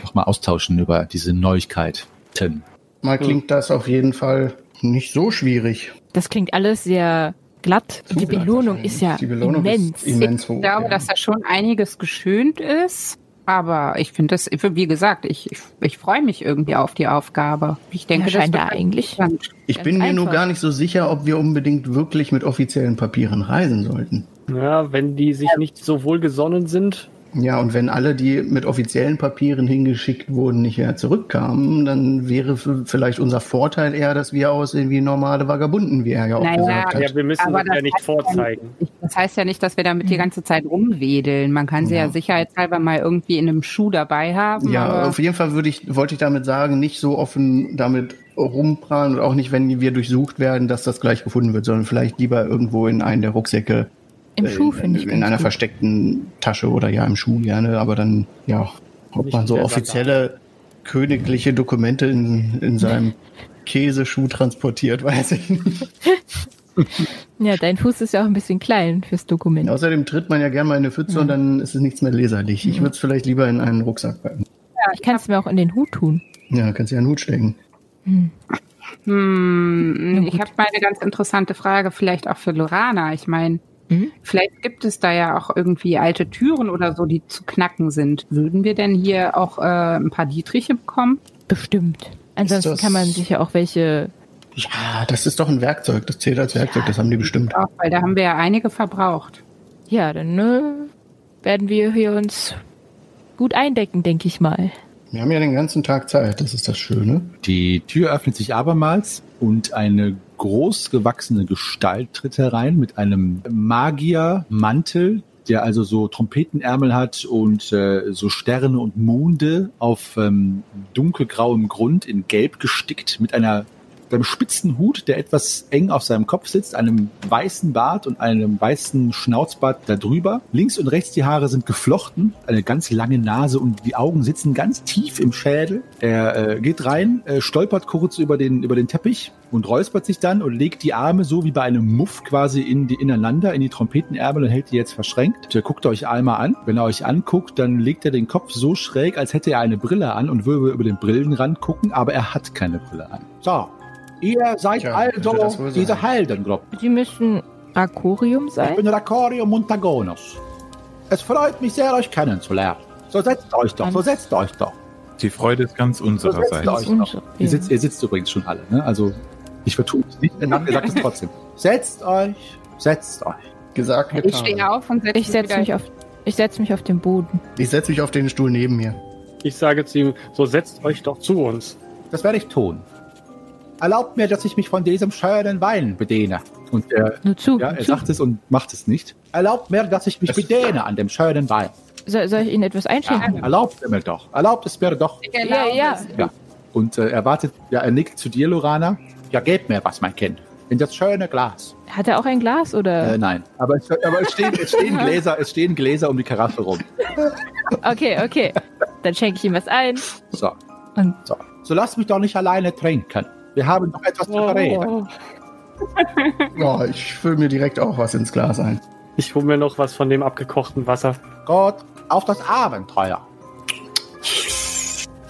nochmal austauschen über diese Neuigkeiten. Mal klingt das auf jeden Fall nicht so schwierig. Das klingt alles sehr glatt. Die. Belohnung ist ja Die Belohnung immens. ist immens hoch. Ich glaube, ja. dass da schon einiges geschönt ist. Aber ich finde das, wie gesagt, ich, ich, ich freue mich irgendwie auf die Aufgabe. Ich denke, Ja, scheint das da eigentlich. interessant. Ich Ganz bin mir nur gar nicht so sicher, ob wir unbedingt wirklich mit offiziellen Papieren reisen sollten. Ja, wenn die sich nicht so wohlgesonnen sind, Ja, und wenn alle, die mit offiziellen Papieren hingeschickt wurden, nicht mehr zurückkamen, dann wäre vielleicht unser Vorteil eher, dass wir aussehen wie normale Vagabunden, wie er ja auch Naja, gesagt hat. ja, wir müssen Aber das ja nicht vorzeigen. Ich- Das heißt ja nicht, dass wir damit die ganze Zeit rumwedeln. Man kann sie ja, Ja. sicherheitshalber mal irgendwie in einem Schuh dabei haben. Ja, aber auf jeden Fall würde ich, wollte ich damit sagen, nicht so offen damit rumprallen und auch nicht, wenn wir durchsucht werden, dass das gleich gefunden wird, sondern vielleicht lieber irgendwo in einen der Rucksäcke Im Äh, Schuh finde ich In einer gut. versteckten Tasche oder ja im Schuh gerne, aber dann, ja, ob man so offizielle königliche Dokumente in, in seinem Käseschuh transportiert, weiß ich nicht. Ja, dein Fuß ist ja auch ein bisschen klein fürs Dokument. Außerdem tritt man ja gerne mal in eine Pfütze und dann ist es nichts mehr leserlich. Ich würde es vielleicht lieber in einen Rucksack packen. Ich kann es mir auch in den Hut tun. Ja, kannst du ja einen Hut stecken. Hm, ich habe mal eine ganz interessante Frage, vielleicht auch für Lorana. Ich meine, Mhm. vielleicht gibt es da ja auch irgendwie alte Türen oder so, die zu knacken sind. Würden wir denn hier auch äh, ein paar Dietriche bekommen? Bestimmt. Ansonsten kann man sich ja auch welche. Ja, das ist doch ein Werkzeug. Das zählt als Werkzeug. Das haben die bestimmt. Auch, weil da haben wir ja einige verbraucht. Ja, dann äh, werden wir hier uns gut eindecken, denke ich mal. Wir haben ja den ganzen Tag Zeit. Das ist das Schöne. Die Tür öffnet sich abermals und eine großgewachsene Gestalt tritt herein mit einem Magiermantel, der also so Trompetenärmel hat und äh, so Sterne und Monde auf ähm, dunkelgrauem Grund in Gelb gestickt mit einer einem spitzen Hut, der etwas eng auf seinem Kopf sitzt, einem weißen Bart und einem weißen Schnauzbart darüber. Links und rechts die Haare sind geflochten, eine ganz lange Nase und die Augen sitzen ganz tief im Schädel. Er äh, geht rein, äh, stolpert kurz über den, über den Teppich und räuspert sich dann und legt die Arme so wie bei einem Muff quasi in die, ineinander, in die Trompetenärmel und hält die jetzt verschränkt. Der guckt euch einmal an. Wenn er euch anguckt, dann legt er den Kopf so schräg, als hätte er eine Brille an und würde über den Brillenrand gucken, aber er hat keine Brille an. So, ihr seid Tja, also diese. Heldengruppe. Sie müssen Rakorium Ich sein. bin Racorio Montagonus. Es freut mich sehr, euch kennenzulernen. So setzt euch doch, so setzt euch doch. Die Freude ist ganz So setzt unsererseits. euch doch. Unsere- Ihr sitzt, ihr sitzt übrigens schon alle, ne? Also, ich vertue mich nicht, ich sage es trotzdem. Setzt euch, setzt euch. Gesagt, Ich getan. stehe auf und setze Ich setze mich auf. Ich setze mich auf den Boden. Ich setze mich auf den Stuhl neben mir. Ich sage zu ihm, so setzt euch doch zu uns. Das werde ich tun. Erlaubt mir, dass ich mich von diesem schönen Wein bediene. Und er, Nur zu. ja, er zu. sagt es und macht es nicht. Erlaubt mir, dass ich mich bediene an dem schönen Wein. Soll, soll ich Ihnen etwas einschenken? Erlaubt es mir doch. Erlaubt es mir doch. Ja, ja. Ja. Und äh, er wartet, ja, er nickt zu dir, Lorana. Ja, gebt mir was, mein Kind. In das schöne Glas. Hat er auch ein Glas oder? Äh, nein. Aber, es, aber es, stehen, es, stehen Gläser, es stehen Gläser um die Karaffe rum. Okay, okay. Dann schenke ich ihm was ein. So. Und- so. So lasst mich doch nicht alleine trinken. Wir haben doch etwas zu reden. Ja, ich fülle mir direkt auch was ins Glas ein. Ich hole mir noch was von dem abgekochten Wasser. Gott, auf das Abenteuer.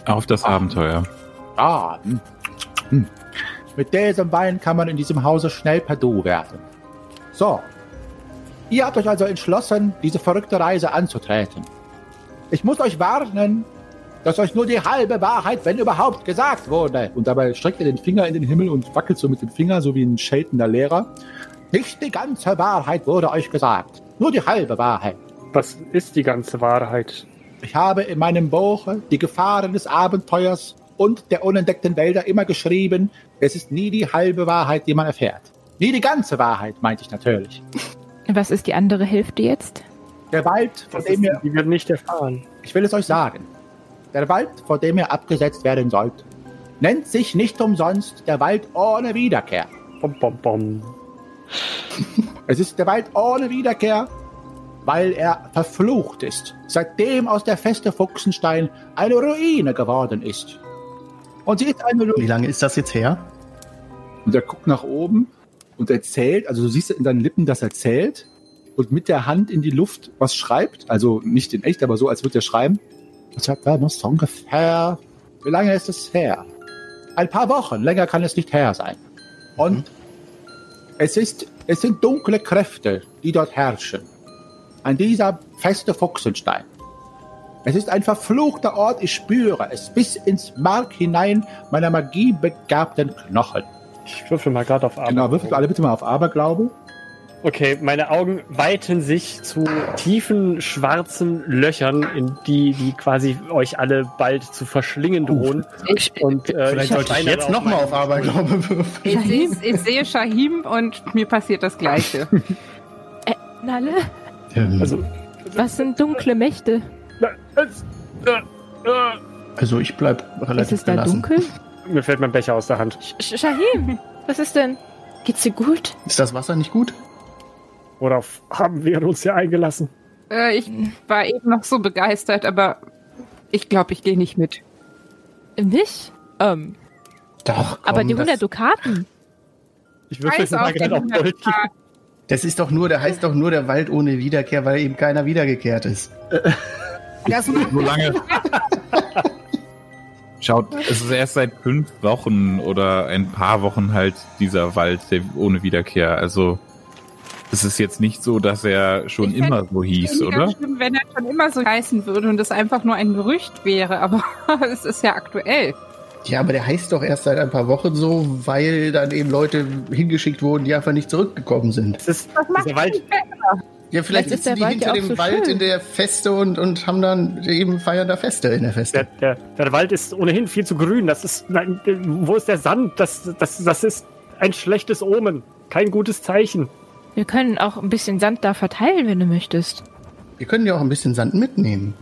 Auf das Abenteuer. Ah, hm. Hm. Mit diesem Wein kann man in diesem Hause schnell per Du werden. So. Ihr habt euch also entschlossen, diese verrückte Reise anzutreten. Ich muss euch warnen, dass euch nur die halbe Wahrheit, wenn überhaupt, gesagt wurde. Und dabei streckt er den Finger in den Himmel und wackelt so mit dem Finger, so wie ein scheltender Lehrer. Nicht die ganze Wahrheit wurde euch gesagt. Nur die halbe Wahrheit. Was ist die ganze Wahrheit? Ich habe in meinem Buch die Gefahren des Abenteuers und der unentdeckten Wälder immer geschrieben, es ist nie die halbe Wahrheit, die man erfährt. Nie die ganze Wahrheit, meinte ich natürlich. Was ist die andere Hälfte jetzt? Der Wald, vor Das dem ist, ihr, die wird nicht erfahren. ich will es euch sagen, der Wald, vor dem ihr abgesetzt werden sollt, nennt sich nicht umsonst der Wald ohne Wiederkehr. Bom, bom, bom. Es ist der Wald ohne Wiederkehr, weil er verflucht ist, seitdem aus der Feste Fuchsenstein eine Ruine geworden ist. Und sie ist eine Ruine. Wie lange ist das jetzt her? Und er guckt nach oben und erzählt, also du siehst in seinen Lippen, dass er zählt und mit der Hand in die Luft was schreibt. Also nicht in echt, aber so, als würde er schreiben. Das er noch so ungefähr. Wie lange ist es her? Ein paar Wochen, länger kann es nicht her sein. Und es ist, es sind dunkle Kräfte, die dort herrschen. An dieser feste Fuchsenstein. Es ist ein verfluchter Ort, ich spüre es bis ins Mark hinein meiner magiebegabten Knochen. Ich würfel mal gerade auf Arbeit. Genau, würfelt alle bitte mal auf Aberglaube. Okay, meine Augen weiten sich zu tiefen schwarzen Löchern, in die, die quasi euch alle bald zu verschlingen drohen. Ich, Und, äh, Vielleicht sollte ich jetzt nochmal auf Aberglaube würfeln. ich, sehe, ich sehe Shahim und mir passiert das Gleiche. Nalle? Also, Was sind dunkle Mächte? äh, äh, Also ich bleib Ist relativ es da gelassen. dunkel? mir fällt mein Becher aus der Hand. Sh Shahim, was ist denn? Geht's dir gut? Ist das Wasser nicht gut? Worauf haben wir uns ja eingelassen? Äh, ich war eben noch so begeistert, aber ich glaube, ich gehe nicht mit. Nicht? Ähm, Doch, komm, aber die 100 das, Dukaten. Ich würfel Scheiß mal gerade auf Gold. Tag. das ist doch nur, der heißt doch nur der Wald ohne Wiederkehr, weil eben keiner wiedergekehrt ist. Das So lange. Schaut, es ist erst seit fünf Wochen oder ein paar Wochen halt dieser Wald der ohne Wiederkehr. Also es ist jetzt nicht so, dass er schon Ich immer so hieß, oder? schlimm, wenn er schon immer so heißen würde und es einfach nur ein Gerücht wäre, aber es ist ja aktuell. Ja, aber der heißt doch erst seit ein paar Wochen so, weil dann eben Leute hingeschickt wurden, die einfach nicht zurückgekommen sind. Es ist Was macht Wald. Ja, vielleicht Vielleicht ist sitzen der die Wald hinter dem so Wald schön. in der Feste und, und haben dann eben feiern da Feste in der Der, Feste. der, der Wald ist ohnehin viel zu grün. Das ist. Nein, wo ist der Sand? Das, das, das ist ein schlechtes Omen. Kein gutes Zeichen. Wir können auch ein bisschen Sand da verteilen, wenn du möchtest. Wir können ja auch ein bisschen Sand mitnehmen.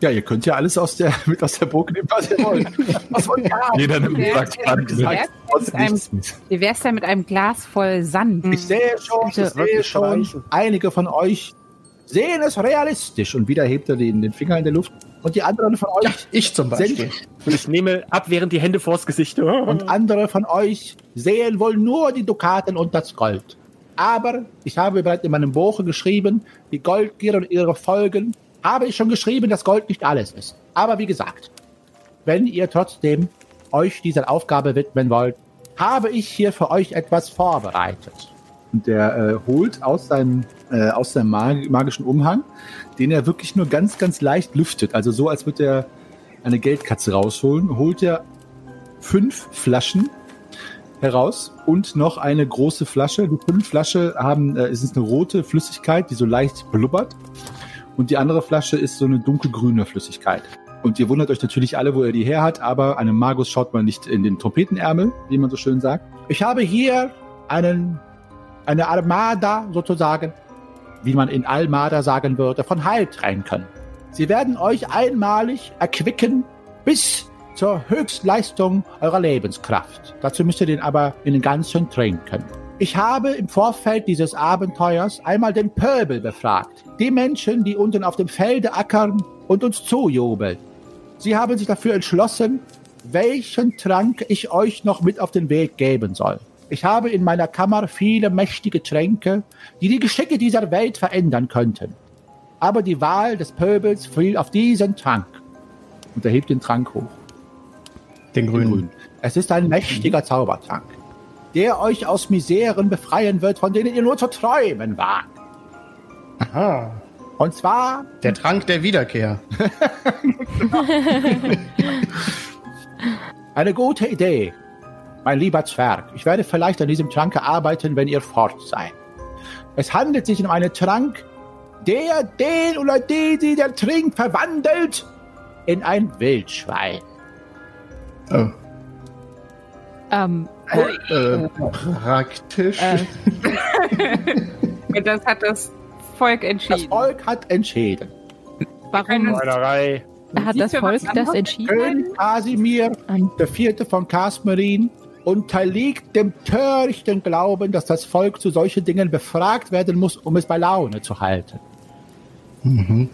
Ja, ihr könnt ja alles aus der, mit aus der Burg nehmen, was ihr wollt. Was wollt ihr haben? Jeder nimmt Ja, sagt Band ja, mit. ja. Wie wär's denn mit einem Glas voll Sand? Ich sehe schon, ich sehe schon, einige von euch sehen es realistisch. Und wieder hebt er den, den Finger in der Luft. Und die anderen von euch Ich zum Beispiel. sind Und ich nehme abwehrend die Hände vors Gesicht. und andere von euch sehen wohl nur die Dukaten und das Gold. Aber ich habe bereits in meinem Buch geschrieben, die Goldgier und ihre Folgen, habe ich schon geschrieben, dass Gold nicht alles ist. Aber wie gesagt, wenn ihr trotzdem euch dieser Aufgabe widmen wollt, habe ich hier für euch etwas vorbereitet. Und der äh, holt aus seinem, äh, aus seinem mag magischen Umhang, den er wirklich nur ganz, ganz leicht lüftet, also so, als würde er eine Geldkatze rausholen, holt er fünf Flaschen heraus und noch eine große Flasche. Die fünf Flasche haben, äh, ist eine rote Flüssigkeit, die so leicht blubbert. Und die andere Flasche ist so eine dunkelgrüne Flüssigkeit. Und ihr wundert euch natürlich alle, wo er die her hat, aber einem Magus schaut man nicht in den Trompetenärmel, wie man so schön sagt. Ich habe hier einen, eine Armada sozusagen, wie man in Almada sagen würde, von Heiltränken. Sie werden euch einmalig erquicken bis zur Höchstleistung eurer Lebenskraft. Dazu müsst ihr den aber in den ganzen trinken. Ich habe im Vorfeld dieses Abenteuers einmal den Pöbel befragt. Die Menschen, die unten auf dem Felde ackern und uns zujubeln. Sie haben sich dafür entschlossen, welchen Trank ich euch noch mit auf den Weg geben soll. Ich habe in meiner Kammer viele mächtige Tränke, die die Geschicke dieser Welt verändern könnten. Aber die Wahl des Pöbels fiel auf diesen Trank. Und er hebt den Trank hoch. Den grünen. Grün. Es ist ein mächtiger Zaubertrank, der euch aus Miseren befreien wird, von denen ihr nur zu träumen wagt. Aha. Und zwar Der Trank der Wiederkehr. eine gute Idee, mein lieber Zwerg. Ich werde vielleicht an diesem Trank arbeiten, wenn ihr fort seid. Es handelt sich um einen Trank, der den oder die, die der trinkt, verwandelt in ein Wildschwein. Oh. Ähm, Äh, praktisch. Äh. Und das hat das Volk Das entschieden. Volk hat entschieden. warum Meunerei. hat das Volk das entschieden? König Casimir, Ähm, der vierte von Kasmerin, unterliegt dem törichten Glauben, dass das Volk zu solchen Dingen befragt werden muss, um es bei Laune zu halten. Mhm.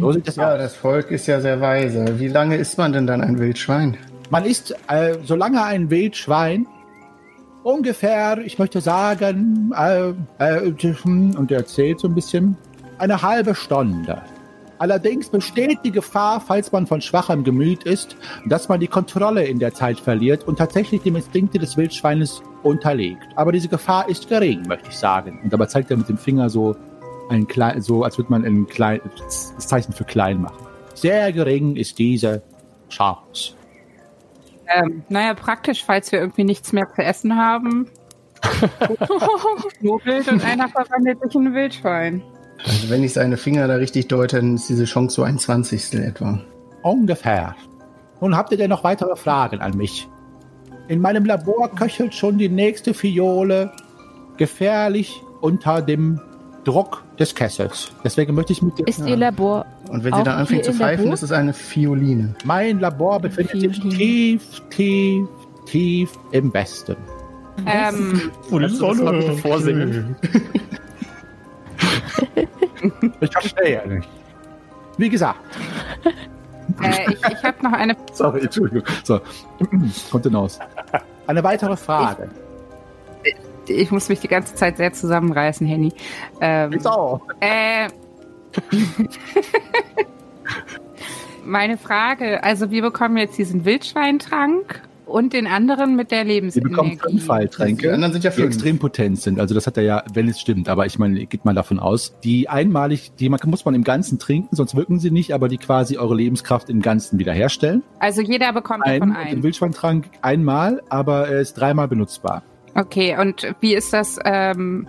So sieht es Ja, aus. das Volk ist ja sehr weise. Wie lange ist man denn dann ein Wildschwein? Man ist, äh, solange ein Wildschwein ungefähr, ich möchte sagen, äh, äh, und er erzählt so ein bisschen, eine halbe Stunde. Allerdings besteht die Gefahr, falls man von schwachem Gemüt ist, dass man die Kontrolle in der Zeit verliert und tatsächlich dem Instinkte des Wildschweines unterliegt. Aber diese Gefahr ist gering, möchte ich sagen. Und dabei zeigt er mit dem Finger so ein klein, so als würde man ein klein, das Zeichen für klein machen. Sehr gering ist diese Chance. Ähm, naja, praktisch, falls wir irgendwie nichts mehr zu essen haben. Knobelt und einer verwandelt sich in ein Wildschwein. Also wenn ich seine Finger da richtig deute, dann ist diese Chance so ein Zwanzigstel etwa. Ungefähr. Nun habt ihr denn noch weitere Fragen an mich? In meinem Labor köchelt schon die nächste Fiole gefährlich unter dem Druck des Kessels. Deswegen möchte ich mit dir. Ist ihr Labor Und wenn sie Auch dann anfängt zu pfeifen, Burg? ist es eine Violine. Mein Labor befindet sich tief, tief, tief im Westen. Ähm, das mal bitte vorsingen? Ich verstehe nicht. Wie gesagt, Äh, ich ich habe noch eine. sorry, Entschuldigung. So, kommt hinaus. Eine weitere Frage. Ich muss mich die ganze Zeit sehr zusammenreißen, Henny. Ähm, So. äh, meine Frage, also wir bekommen jetzt diesen Wildschweintrank und den anderen mit der Sie Lebensenergie. bekommen fünf Heiltränke, Die anderen sind ja die fünf. extrem potent sind. Also das hat er ja, wenn es stimmt, aber ich meine, geht mal davon aus. Die einmalig, die man, muss man im Ganzen trinken, sonst wirken sie nicht, aber die quasi eure Lebenskraft im Ganzen wiederherstellen. Also jeder bekommt davon Ein, den einen. Wildschweintrank einmal, aber er ist dreimal benutzbar. Okay, und wie ist das? Ähm,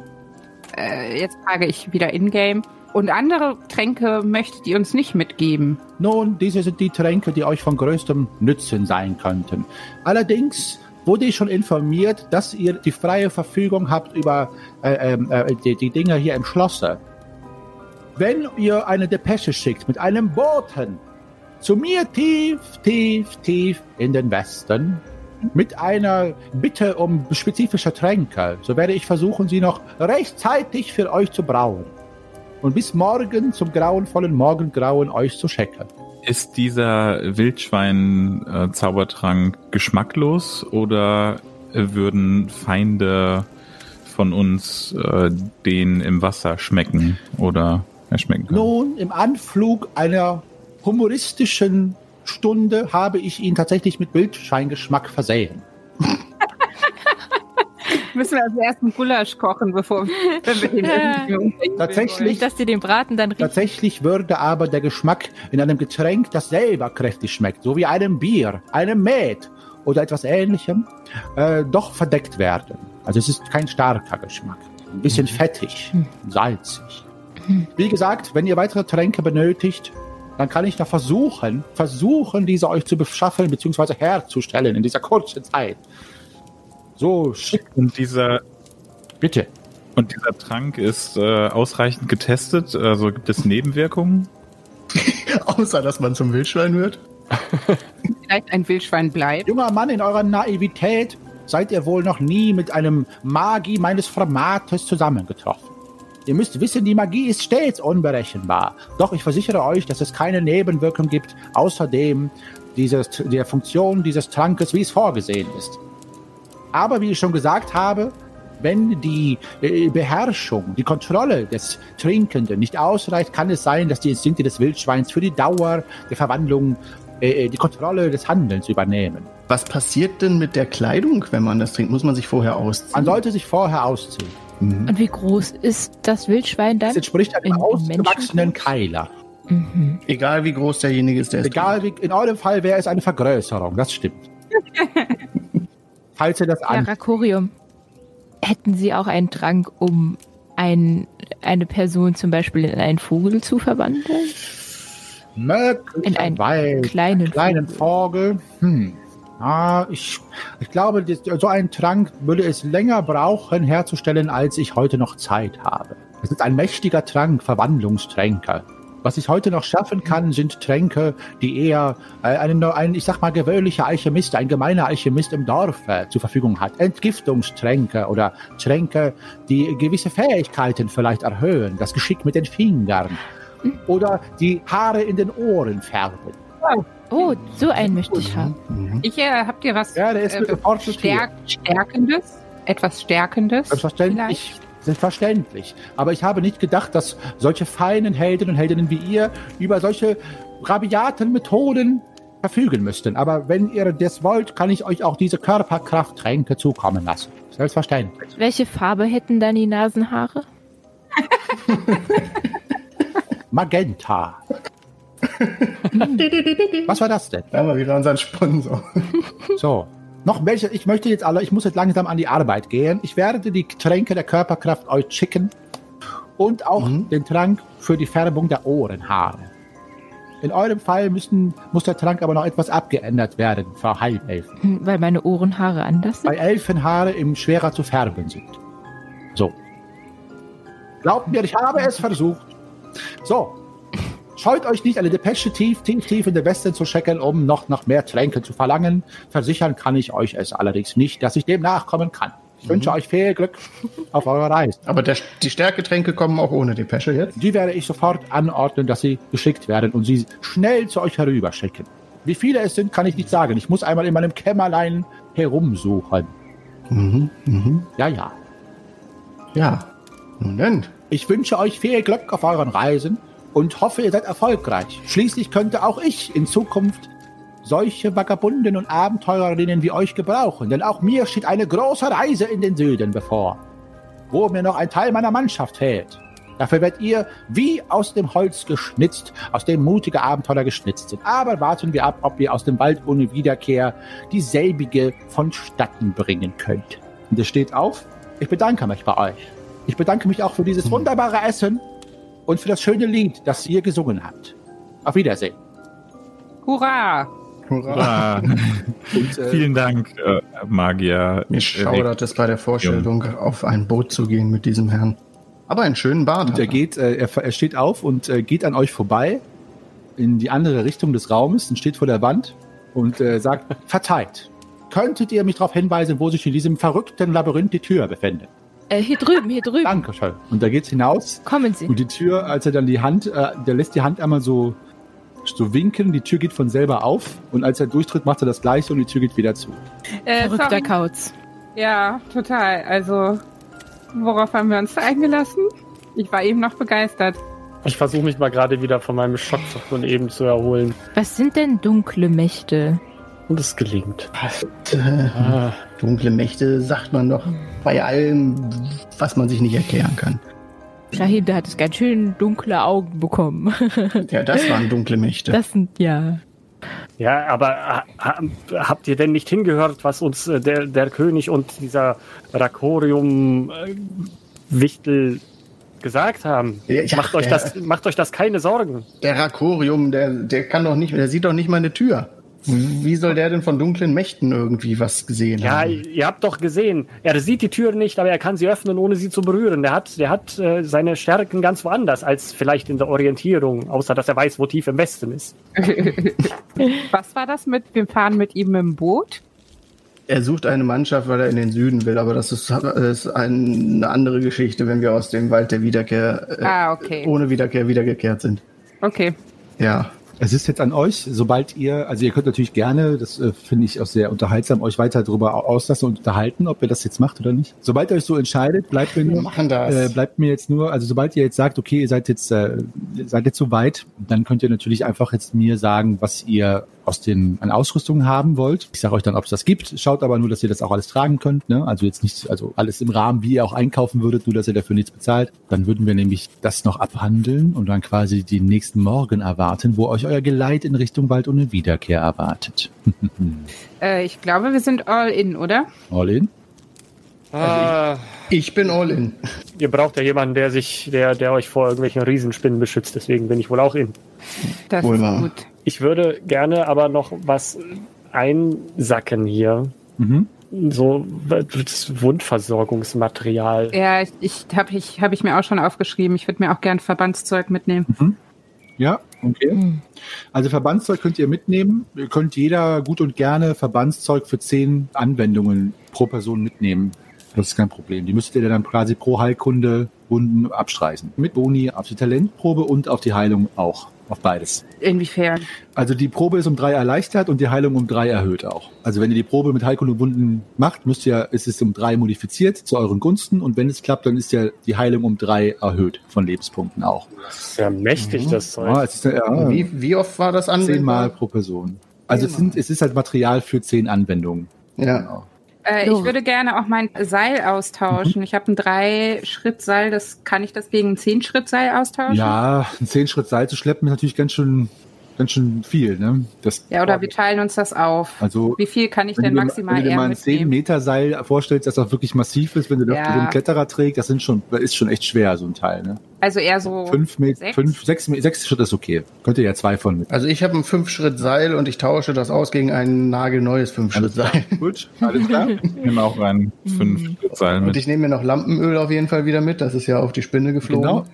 äh, jetzt frage ich wieder in-game. Und andere Tränke möchtet ihr uns nicht mitgeben? Nun, diese sind die Tränke, die euch von größtem Nutzen sein könnten. Allerdings wurde ich schon informiert, dass ihr die freie Verfügung habt über äh, ähm, äh, die, die Dinge hier im Schlosse. Wenn ihr eine Depesche schickt mit einem Boten zu mir tief, tief, tief in den Westen mit einer Bitte um spezifische Tränke, so werde ich versuchen, sie noch rechtzeitig für euch zu brauen und bis morgen zum grauenvollen Morgengrauen euch zu checken. Ist dieser Wildschwein-Zaubertrank geschmacklos oder würden Feinde von uns äh, den im Wasser schmecken oder erschmecken können? Nun, im Anflug einer humoristischen Stunde habe ich ihn tatsächlich mit Wildschweingeschmack versehen. Müssen wir also erst einen Gulasch kochen, bevor wir den umbringen Tatsächlich. Dass die den Braten dann riechen. Tatsächlich würde aber der Geschmack in einem Getränk, das selber kräftig schmeckt, so wie einem Bier, einem Met oder etwas ähnlichem, äh, doch verdeckt werden. Also es ist kein starker Geschmack. Ein bisschen fettig, salzig. Wie gesagt, wenn ihr weitere Tränke benötigt, dann kann ich da versuchen, versuchen, diese euch zu beschaffen bzw. herzustellen in dieser kurzen Zeit. So, schick, Und dieser bitte. und dieser Trank ist äh, ausreichend getestet. Also gibt es Nebenwirkungen? Außer, dass man zum Wildschwein wird. vielleicht ein Wildschwein bleibt. Junger Mann, in eurer Naivität seid ihr wohl noch nie mit einem Magi meines Formates zusammengetroffen. Ihr müsst wissen, die Magie ist stets unberechenbar. Doch ich versichere euch, dass es keine Nebenwirkung gibt, außerdem dieses, der Funktion dieses Trankes, wie es vorgesehen ist. Aber wie ich schon gesagt habe, wenn die äh, Beherrschung, die Kontrolle des Trinkenden nicht ausreicht, kann es sein, dass die Instinkte des Wildschweins für die Dauer der Verwandlung äh, die Kontrolle des Handelns übernehmen. Was passiert denn mit der Kleidung, wenn man das trinkt? Muss man sich vorher ausziehen? Man sollte sich vorher ausziehen. Mhm. Und wie groß ist das Wildschwein dann? Das entspricht einem In- in ausgewachsenen? Keiler. Mhm. Egal wie groß derjenige ist, der es Egal, wie, in eurem Fall wäre es eine Vergrößerung, das stimmt. Falls ihr das Ja, an... Rakorium. Hätten Sie auch einen Trank, um ein, eine Person zum Beispiel in einen Vogel zu verwandeln? In einen Möglicherweise kleinen kleinen Vogel. Hm. Ah, ich, ich glaube, so ein Trank würde es länger brauchen herzustellen, als ich heute noch Zeit habe. Es ist ein mächtiger Trank, Verwandlungstränke. Was ich heute noch schaffen kann, sind Tränke, die eher äh, ein, ein, ich sag mal, gewöhnlicher Alchemist, ein gemeiner Alchemist im Dorf äh, zur Verfügung hat. Entgiftungstränke oder Tränke, die gewisse Fähigkeiten vielleicht erhöhen, das Geschick mit den Fingern oder die Haare in den Ohren färben. Oh, so einen möchte ich haben. Mhm. Ich, äh, habt ihr was Ja, der ist äh, mit sofort zu Stärk Stärkendes? Etwas Stärkendes? Selbstverständlich. Selbstverständlich. Aber ich habe nicht gedacht, dass solche feinen Helden und Heldinnen wie ihr über solche rabiaten Methoden verfügen müssten. Aber wenn ihr das wollt, kann ich euch auch diese Körperkrafttränke zukommen lassen. Selbstverständlich. Welche Farbe hätten dann die Nasenhaare? Magenta. Was war das denn? Da haben wir wieder unseren Sponsor. So. Noch welche, ich möchte jetzt alle, ich muss jetzt langsam an die Arbeit gehen. Ich werde die Tränke der Körperkraft euch schicken und auch Mhm. den Trank für die Färbung der Ohrenhaare. In eurem Fall müssen, muss der Trank aber noch etwas abgeändert werden, Frau Halbelfen. Hm, Weil meine Ohrenhaare anders sind. Weil Elfenhaare im schwerer zu färben sind. So. Glaubt mir, ich habe es versucht. So. Scheut euch nicht, eine Depesche tief, tief, tief in den Westen zu checken, um noch nach mehr Tränken zu verlangen. Versichern kann ich euch es allerdings nicht, dass ich dem nachkommen kann. Ich wünsche euch viel Glück auf eurer Reise. Aber der, die Stärketränke kommen auch ohne Depesche jetzt. Die werde ich sofort anordnen, dass sie geschickt werden und sie schnell zu euch herüber schicken. Wie viele es sind, kann ich nicht sagen. Ich muss einmal in meinem Kämmerlein herumsuchen. Mhm, mhm. Ja, ja. Ja. Nun denn. Ich wünsche euch viel Glück auf euren Reisen und hoffe, ihr seid erfolgreich. Schließlich könnte auch ich in Zukunft solche Vagabunden und Abenteurerinnen wie euch gebrauchen, denn auch mir steht eine große Reise in den Süden bevor, wo mir noch ein Teil meiner Mannschaft fehlt. Dafür werdet ihr wie aus dem Holz geschnitzt, aus dem mutige Abenteurer geschnitzt sind. Aber warten wir ab, ob ihr aus dem Wald ohne Wiederkehr dieselbige vonstatten bringen könnt. Und es steht auf, ich bedanke mich bei euch. Ich bedanke mich auch für dieses wunderbare Essen und für das schöne Lied, das ihr gesungen habt. Auf Wiedersehen. Hurra! Hurra. Und, äh, vielen Dank, äh, Magier. Mir schaudert es bei der Vorstellung, auf ein Boot zu gehen mit diesem Herrn. Aber einen schönen Bart. Und er geht, äh, er, er steht auf und äh, geht an euch vorbei in die andere Richtung des Raumes und steht vor der Wand und äh, sagt, verteilt. Könntet ihr mich darauf hinweisen, wo sich in diesem verrückten Labyrinth die Tür befindet? Äh, hier drüben, hier drüben. Dankeschön. Und da geht's hinaus Kommen Sie. und die Tür, als er dann die Hand, äh, der lässt die Hand einmal so, so winken, die Tür geht von selber auf und als er durchtritt, macht er das gleiche und die Tür geht wieder zu. Äh, Verrückter sorry. Kauz. Ja, total. Also, worauf haben wir uns da eingelassen? Ich war eben noch begeistert. Ich versuche mich mal gerade wieder von meinem Schock von eben zu erholen. Was sind denn dunkle Mächte? Und es gelingt. Äh, Ah, dunkle Mächte sagt man doch bei allem, was man sich nicht erklären kann. Shahid hat es ganz schön dunkle Augen bekommen. Ja, das waren dunkle Mächte. Das sind ja. ja, aber ha, ha, habt ihr denn nicht hingehört, was uns äh, der, der König und dieser Rakorium-Wichtel gesagt haben? Ja, macht, euch das, macht euch das keine Sorgen. Der Rakorium, der, der kann doch nicht, der sieht doch nicht mal eine Tür. Wie soll der denn von dunklen Mächten irgendwie was gesehen Ja, haben? ihr habt doch gesehen, er sieht die Tür nicht, aber er kann sie öffnen, ohne sie zu berühren. Der hat, der hat äh, seine Stärken ganz woanders als vielleicht in der Orientierung, außer dass er weiß, wo tief im Westen ist. Was war das mit, wir fahren mit ihm im Boot? Er sucht eine Mannschaft, weil er in den Süden will, aber das ist, ist eine andere Geschichte, wenn wir aus dem Wald der Wiederkehr äh, Ah, okay. ohne Wiederkehr wiedergekehrt sind. Okay. Ja. Es ist jetzt an euch, sobald ihr, also ihr könnt natürlich gerne, das äh, finde ich auch sehr unterhaltsam, euch weiter darüber au- auslassen und unterhalten, ob ihr das jetzt macht oder nicht. Sobald ihr euch so entscheidet, bleibt mir nur, äh, bleibt mir jetzt nur, also sobald ihr jetzt sagt, okay, ihr seid jetzt, äh, seid jetzt so weit, dann könnt ihr natürlich einfach jetzt mir sagen, was ihr aus den an Ausrüstung haben wollt. Ich sage euch dann, ob es das gibt. Schaut aber nur, dass ihr das auch alles tragen könnt. Ne? Also jetzt nicht, also alles im Rahmen, wie ihr auch einkaufen würdet, nur dass ihr dafür nichts bezahlt. Dann würden wir nämlich das noch abhandeln und dann quasi den nächsten Morgen erwarten, wo euch euer Geleit in Richtung Wald ohne Wiederkehr erwartet. Äh, ich glaube, wir sind all in, oder? All in? Ah, Ich bin all in. ihr braucht ja jemanden, der sich, der, der euch vor irgendwelchen Riesenspinnen beschützt. Deswegen bin ich wohl auch in. Das Wohl ist wahr. gut. Ich würde gerne aber noch was einsacken hier. Mhm. So das Wundversorgungsmaterial. Ja, ich, ich habe ich, hab ich mir auch schon aufgeschrieben. Ich würde mir auch gern Verbandszeug mitnehmen. Ja, okay. Hm. Also Verbandszeug könnt ihr mitnehmen. Ihr könnt jeder gut und gerne Verbandszeug für zehn Anwendungen pro Person mitnehmen. Das ist kein Problem. Die müsstet ihr dann quasi pro Heilkunde Wunden abstreichen. Mit Boni auf die Talentprobe und auf die Heilung auch. Auf beides. Inwiefern? Also die Probe ist um drei erleichtert und die Heilung um drei erhöht auch. Also wenn ihr die Probe mit Heilkunde und Wunden macht, müsst ihr, ist es um drei modifiziert zu euren Gunsten und wenn es klappt, dann ist ja die Heilung um drei erhöht von Lebenspunkten auch. Das ist ja mächtig, das Zeug. Ja, es ist, ja, Wie, wie oft war das anwendbar? Zehnmal pro Person. Also es, sind, es ist halt Material für zehn Anwendungen. Ja. Genau. Äh, ich würde gerne auch mein Seil austauschen. Ich habe ein Drei-Schritt-Seil. Das kann ich das gegen ein Zehn-Schritt-Seil austauschen? Ja, einen zehn Schritt Seil zu schleppen ist natürlich ganz schön, ganz schön viel. Ne? Das, Ja, oder wir teilen uns das auf. Also Wie viel kann ich denn du, dir- maximal wenn du dir eher mal ein 10 mitnehmen? Meter Seil vorstellst, das auch wirklich massiv ist, wenn du das Ja. so einen Kletterer trägst, das sind schon, das ist schon echt schwer, so ein Teil. Ne? Also eher so. Fünf Meter, sechs? fünf, sechs, sechs Schritt ist okay. Könnt ihr ja zwei von mit. Also ich habe ein Fünf-Schritt-Seil und ich tausche das aus gegen ein nagelneues Fünf-Schritt-Seil. Gut, alles klar. Ich nehme auch ein fünf Seil Und mit. ich nehme mir noch Lampenöl auf jeden Fall wieder mit. Das ist ja auf die Spinne geflogen. Genau.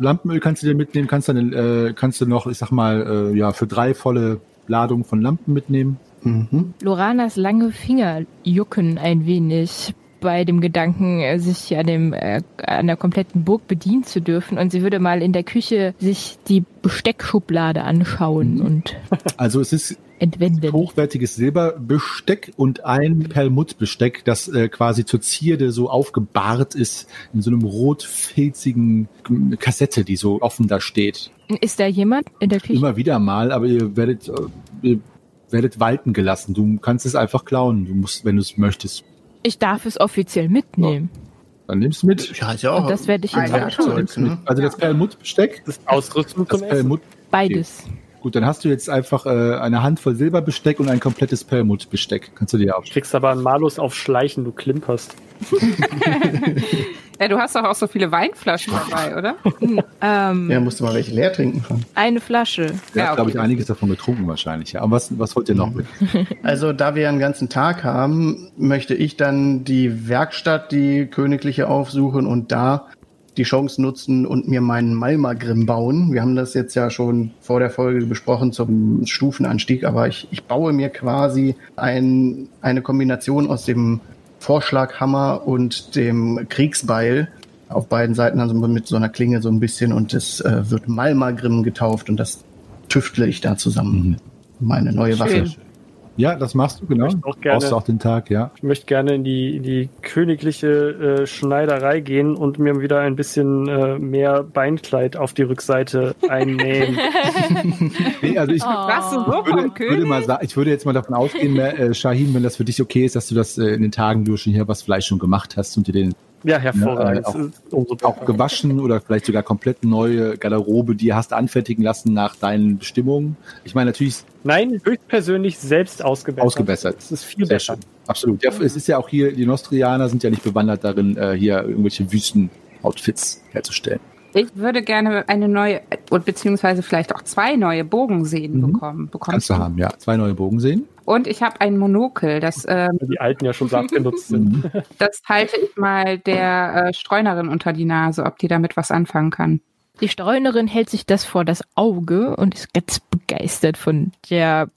Lampenöl kannst du dir mitnehmen, kannst dann, äh, kannst du noch, ich sag mal, äh, ja, für drei volle Ladungen von Lampen mitnehmen. Mhm. Loranas lange Finger jucken ein wenig. Bei dem Gedanken, äh, sich an dem äh, an der kompletten Burg bedienen zu dürfen und sie würde mal in der Küche sich die Besteckschublade anschauen Mhm. und Also es ist entwenden. hochwertiges Silberbesteck und ein Perlmuttbesteck, das äh, quasi zur Zierde so aufgebahrt ist in so einem rotfilzigen Kassette, die so offen da steht. Ist da jemand in der Küche? Immer wieder mal, aber ihr werdet, äh, ihr werdet walten gelassen. Du kannst es einfach klauen, du musst, wenn du es möchtest. Ich darf es offiziell mitnehmen. Dann nimmst du mit. Ja, ja auch Und das werde ich jetzt auch tun. Ne? Also das Perlmuttbesteck, Das Ausrüstung das zum Essen. Perlmutt, Beides. Gut, dann hast du jetzt einfach äh, eine Handvoll Silberbesteck und ein komplettes Perlmuttbesteck. Kannst du dir aufschreiben. Kriegst aber einen Malus auf Schleichen, du klimperst. Ja, du hast doch auch so viele Weinflaschen dabei, oder? Ähm, Ja, musst du mal welche leer trinken schon. Eine Flasche. Der Ja, hat, glaube ich, okay. einiges davon getrunken wahrscheinlich. Ja. Aber was, was wollt ihr noch mit? Also, da wir einen ganzen Tag haben, möchte ich dann die Werkstatt, die königliche, aufsuchen und da die Chance nutzen und mir meinen Malmagrim bauen. Wir haben das jetzt ja schon vor der Folge besprochen zum Stufenanstieg, aber ich, ich baue mir quasi ein, eine Kombination aus dem Vorschlaghammer und dem Kriegsbeil auf beiden Seiten, also mit so einer Klinge so ein bisschen und es äh, wird Malmagrim getauft und das tüftle ich da zusammen. Meine neue Waffe. Ja, das machst du, genau. möchte auch gerne- Brauchst du auch den Tag, ja. Ich möchte gerne in die, in die königliche äh, Schneiderei gehen und mir wieder ein bisschen äh, mehr Beinkleid auf die Rückseite einnähen. Nee, also ich Oh. würde, würde mal sagen, ich würde jetzt mal davon ausgehen, äh, Shahin, wenn das für dich okay ist, dass du das äh, in den Tagen, du schon hier was Fleisch schon gemacht hast und dir den ja, hervorragend. Ja, äh, auch- umso auch gewaschen oder vielleicht sogar komplett neue Garderobe, die hast anfertigen lassen nach deinen Bestimmungen. Ich meine natürlich Nein, höchstpersönlich selbst ausgebessert. ausgebessert. Das ist viel Sehr besser. schön. Absolut. Ja, es ist ja auch hier, die Nostrianer sind ja nicht bewandert darin, äh, hier irgendwelche Wüsten-Outfits herzustellen. Ich würde gerne eine neue, und beziehungsweise vielleicht auch zwei neue Bogensehnen Mhm. bekommen. Bekommst Kannst du haben, ja. Zwei neue Bogen sehen. Und ich habe ein Monokel, das, ähm, Die alten ja schon so abgenutzt sind. Mhm. das halte ich mal der äh, Streunerin unter die Nase, ob die damit was anfangen kann. Die Streunerin hält sich das vor das Auge und ist ganz begeistert von der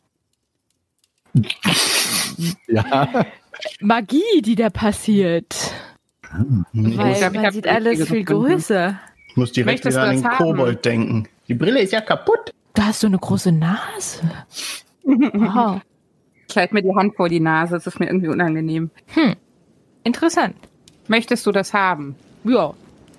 Ja. Magie, die da passiert. Weil glaub, ich man sieht die alles viel größer. Ich muss direkt Möchtest wieder du an den das haben? Kobold denken. Die Brille ist ja kaputt. Du hast so eine große Nase. Wow. Ich halte mir die Hand vor die Nase, das ist mir irgendwie unangenehm. Interessant. Möchtest du das haben? Ja.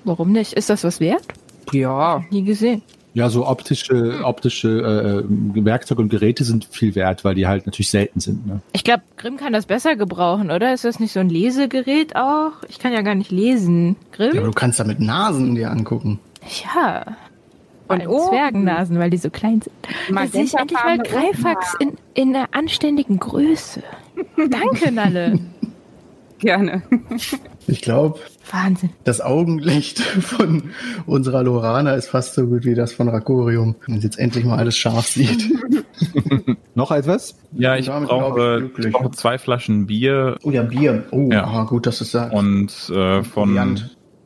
Warum nicht? Ist das was wert? Ja. Nie gesehen. Ja, so optische, optische äh, Werkzeuge und Geräte sind viel wert, weil die halt natürlich selten sind. Ne? Ich glaube, Grimm kann das besser gebrauchen, oder? Ist das nicht so ein Lesegerät auch? Ich kann ja gar nicht lesen. Ja, aber Grimm? du kannst da mit Nasen dir angucken. Ja. Und oben- Zwergennasen, weil die so klein sind. Da sehe ich endlich mal Greifax in, in einer anständigen Größe. Danke, Nalle. Gerne. Ich glaube, Wahnsinn. das Augenlicht von unserer Lorana ist fast so gut wie das von Rakorium. Wenn sie jetzt endlich mal alles scharf sieht. Noch etwas? Ja, ich Damit ich brauche, glücklich. ich brauche zwei Flaschen Bier Oh ja, Bier. Oh, Ja. ah, gut, dass du es sagst. und äh, von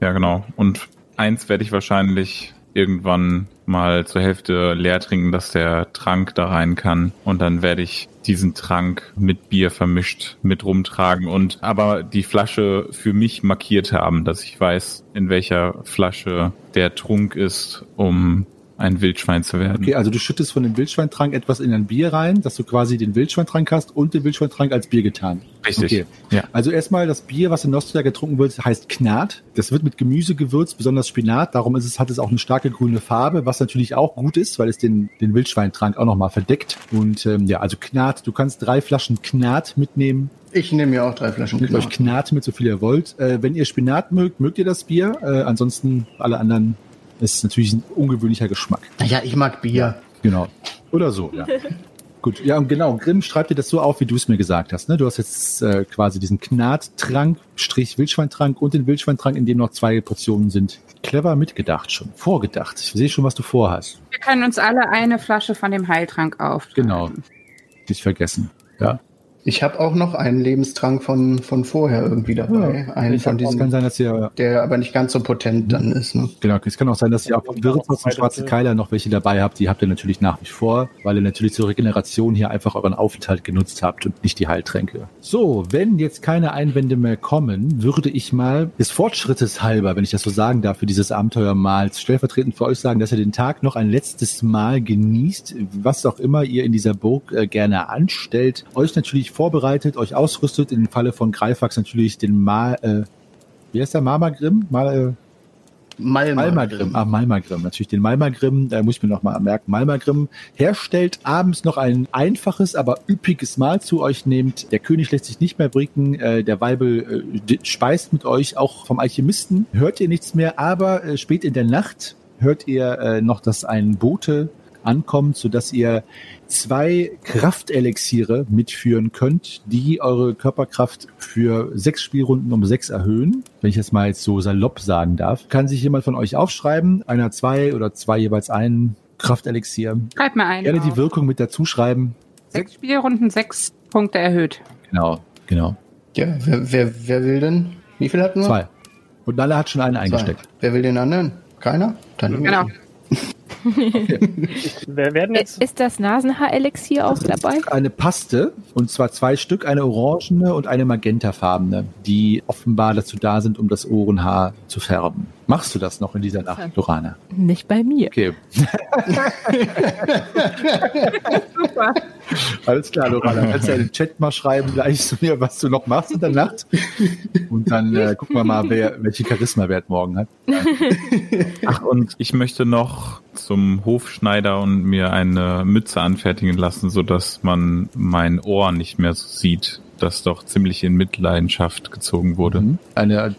ja genau und eins werde ich wahrscheinlich irgendwann mal zur Hälfte leer trinken, dass der Trank da rein kann. Und dann werde ich diesen Trank mit Bier vermischt mit rumtragen und aber die Flasche für mich markiert haben, dass ich weiß, in welcher Flasche der Trunk ist, um ein Wildschwein zu werden. Okay, also du schüttest von dem Wildschweintrank etwas in ein Bier rein, dass du quasi den Wildschweintrank hast und den Wildschweintrank als Bier getan. Richtig. Okay. Ja. Also erstmal das Bier, was in Nostria getrunken wird, heißt Knat. Das wird mit Gemüse gewürzt, besonders Spinat. Darum ist es, hat es auch eine starke grüne Farbe, was natürlich auch gut ist, weil es den, den Wildschweintrank auch nochmal verdeckt. Und ähm, ja, also Knat, du kannst drei Flaschen Knat mitnehmen. Ich nehme mir auch drei Flaschen Nehmt euch Knat. Knat mit, so viel ihr wollt. Äh, wenn ihr Spinat mögt, mögt ihr das Bier. Äh, ansonsten alle anderen ist natürlich ein ungewöhnlicher Geschmack. Naja, ich mag Bier. Genau. Oder so, ja. Gut, ja, und genau. Grimm schreibt dir das so auf, wie du es mir gesagt hast. Ne? Du hast jetzt äh, quasi diesen Knattrank, Strich Wildschweintrank und den Wildschweintrank, in dem noch zwei Portionen sind. Clever mitgedacht schon, vorgedacht. Ich sehe schon, was du vorhast. Wir können uns alle eine Flasche von dem Heiltrank auf. Genau. Nicht vergessen. Ja. Ich habe auch noch einen Lebenstrank von, von vorher irgendwie dabei. einen Ich von diesen, kann sein, dass ihr der aber nicht ganz so potent dann ist. Ne? Genau, es kann auch sein, dass ihr auch vom Wirtshaus und Schwarze Keiler noch welche dabei habt. Die habt ihr natürlich nach wie vor, weil ihr natürlich zur Regeneration hier einfach euren Aufenthalt genutzt habt und nicht die Heiltränke. So, wenn jetzt keine Einwände mehr kommen, würde ich mal des Fortschrittes halber, wenn ich das so sagen darf, für dieses Abenteuer mal stellvertretend für euch sagen, dass ihr den Tag noch ein letztes Mal genießt, was auch immer ihr in dieser Burg äh, gerne anstellt. Euch natürlich vorbereitet, euch ausrüstet, im Falle von Greifax natürlich den Mal, äh, wie heißt der, Marmagrim? Mal, äh, Malma. Malmagrim, ah, Malmagrim, natürlich den Malmagrim, da muss ich mir noch mal merken, Malmagrim herstellt abends noch ein einfaches, aber üppiges Mahl zu euch nehmt. Der König lässt sich nicht mehr blicken, äh, der Weibel äh, speist mit euch, auch vom Alchemisten. Hört ihr nichts mehr, aber äh, spät in der Nacht hört ihr äh, noch, dass ein Bote ankommt, sodass ihr zwei Kraftelixiere mitführen könnt, die eure Körperkraft für sechs Spielrunden um sechs erhöhen. Wenn ich das mal jetzt so salopp sagen darf. Kann sich jemand von euch aufschreiben? Einer zwei oder zwei jeweils einen Kraftelixier. Schreib mal ein. Gerne die auf. Wirkung mit dazu schreiben. Sechs Spielrunden, sechs Punkte erhöht. Genau, genau. Ja, wer, wer, wer will denn? Wie viel hatten wir? Zwei. Und Nala hat schon einen Zwei. eingesteckt. Wer will den anderen? Keiner? Dann Genau. Wir werden jetzt. Ist das Nasenhaarelixier auch dabei? Eine Paste, und zwar zwei Stück, eine orangene und eine magentafarbene, die offenbar dazu da sind, um das Ohrenhaar zu färben. Machst du das noch in dieser Nacht, Lorana? Nicht bei mir. Okay. Super. Alles klar, Lorana. Kannst du ja in den Chat mal schreiben, gleich zu mir, was du noch machst in der Nacht. Und dann äh, gucken wir mal, wer welche Charisma-Wert morgen hat. Ach, und ich möchte noch zum Hofschneider und mir eine Mütze anfertigen lassen, sodass man mein Ohr nicht mehr so sieht, das doch ziemlich in Mitleidenschaft gezogen wurde. Mhm. Eine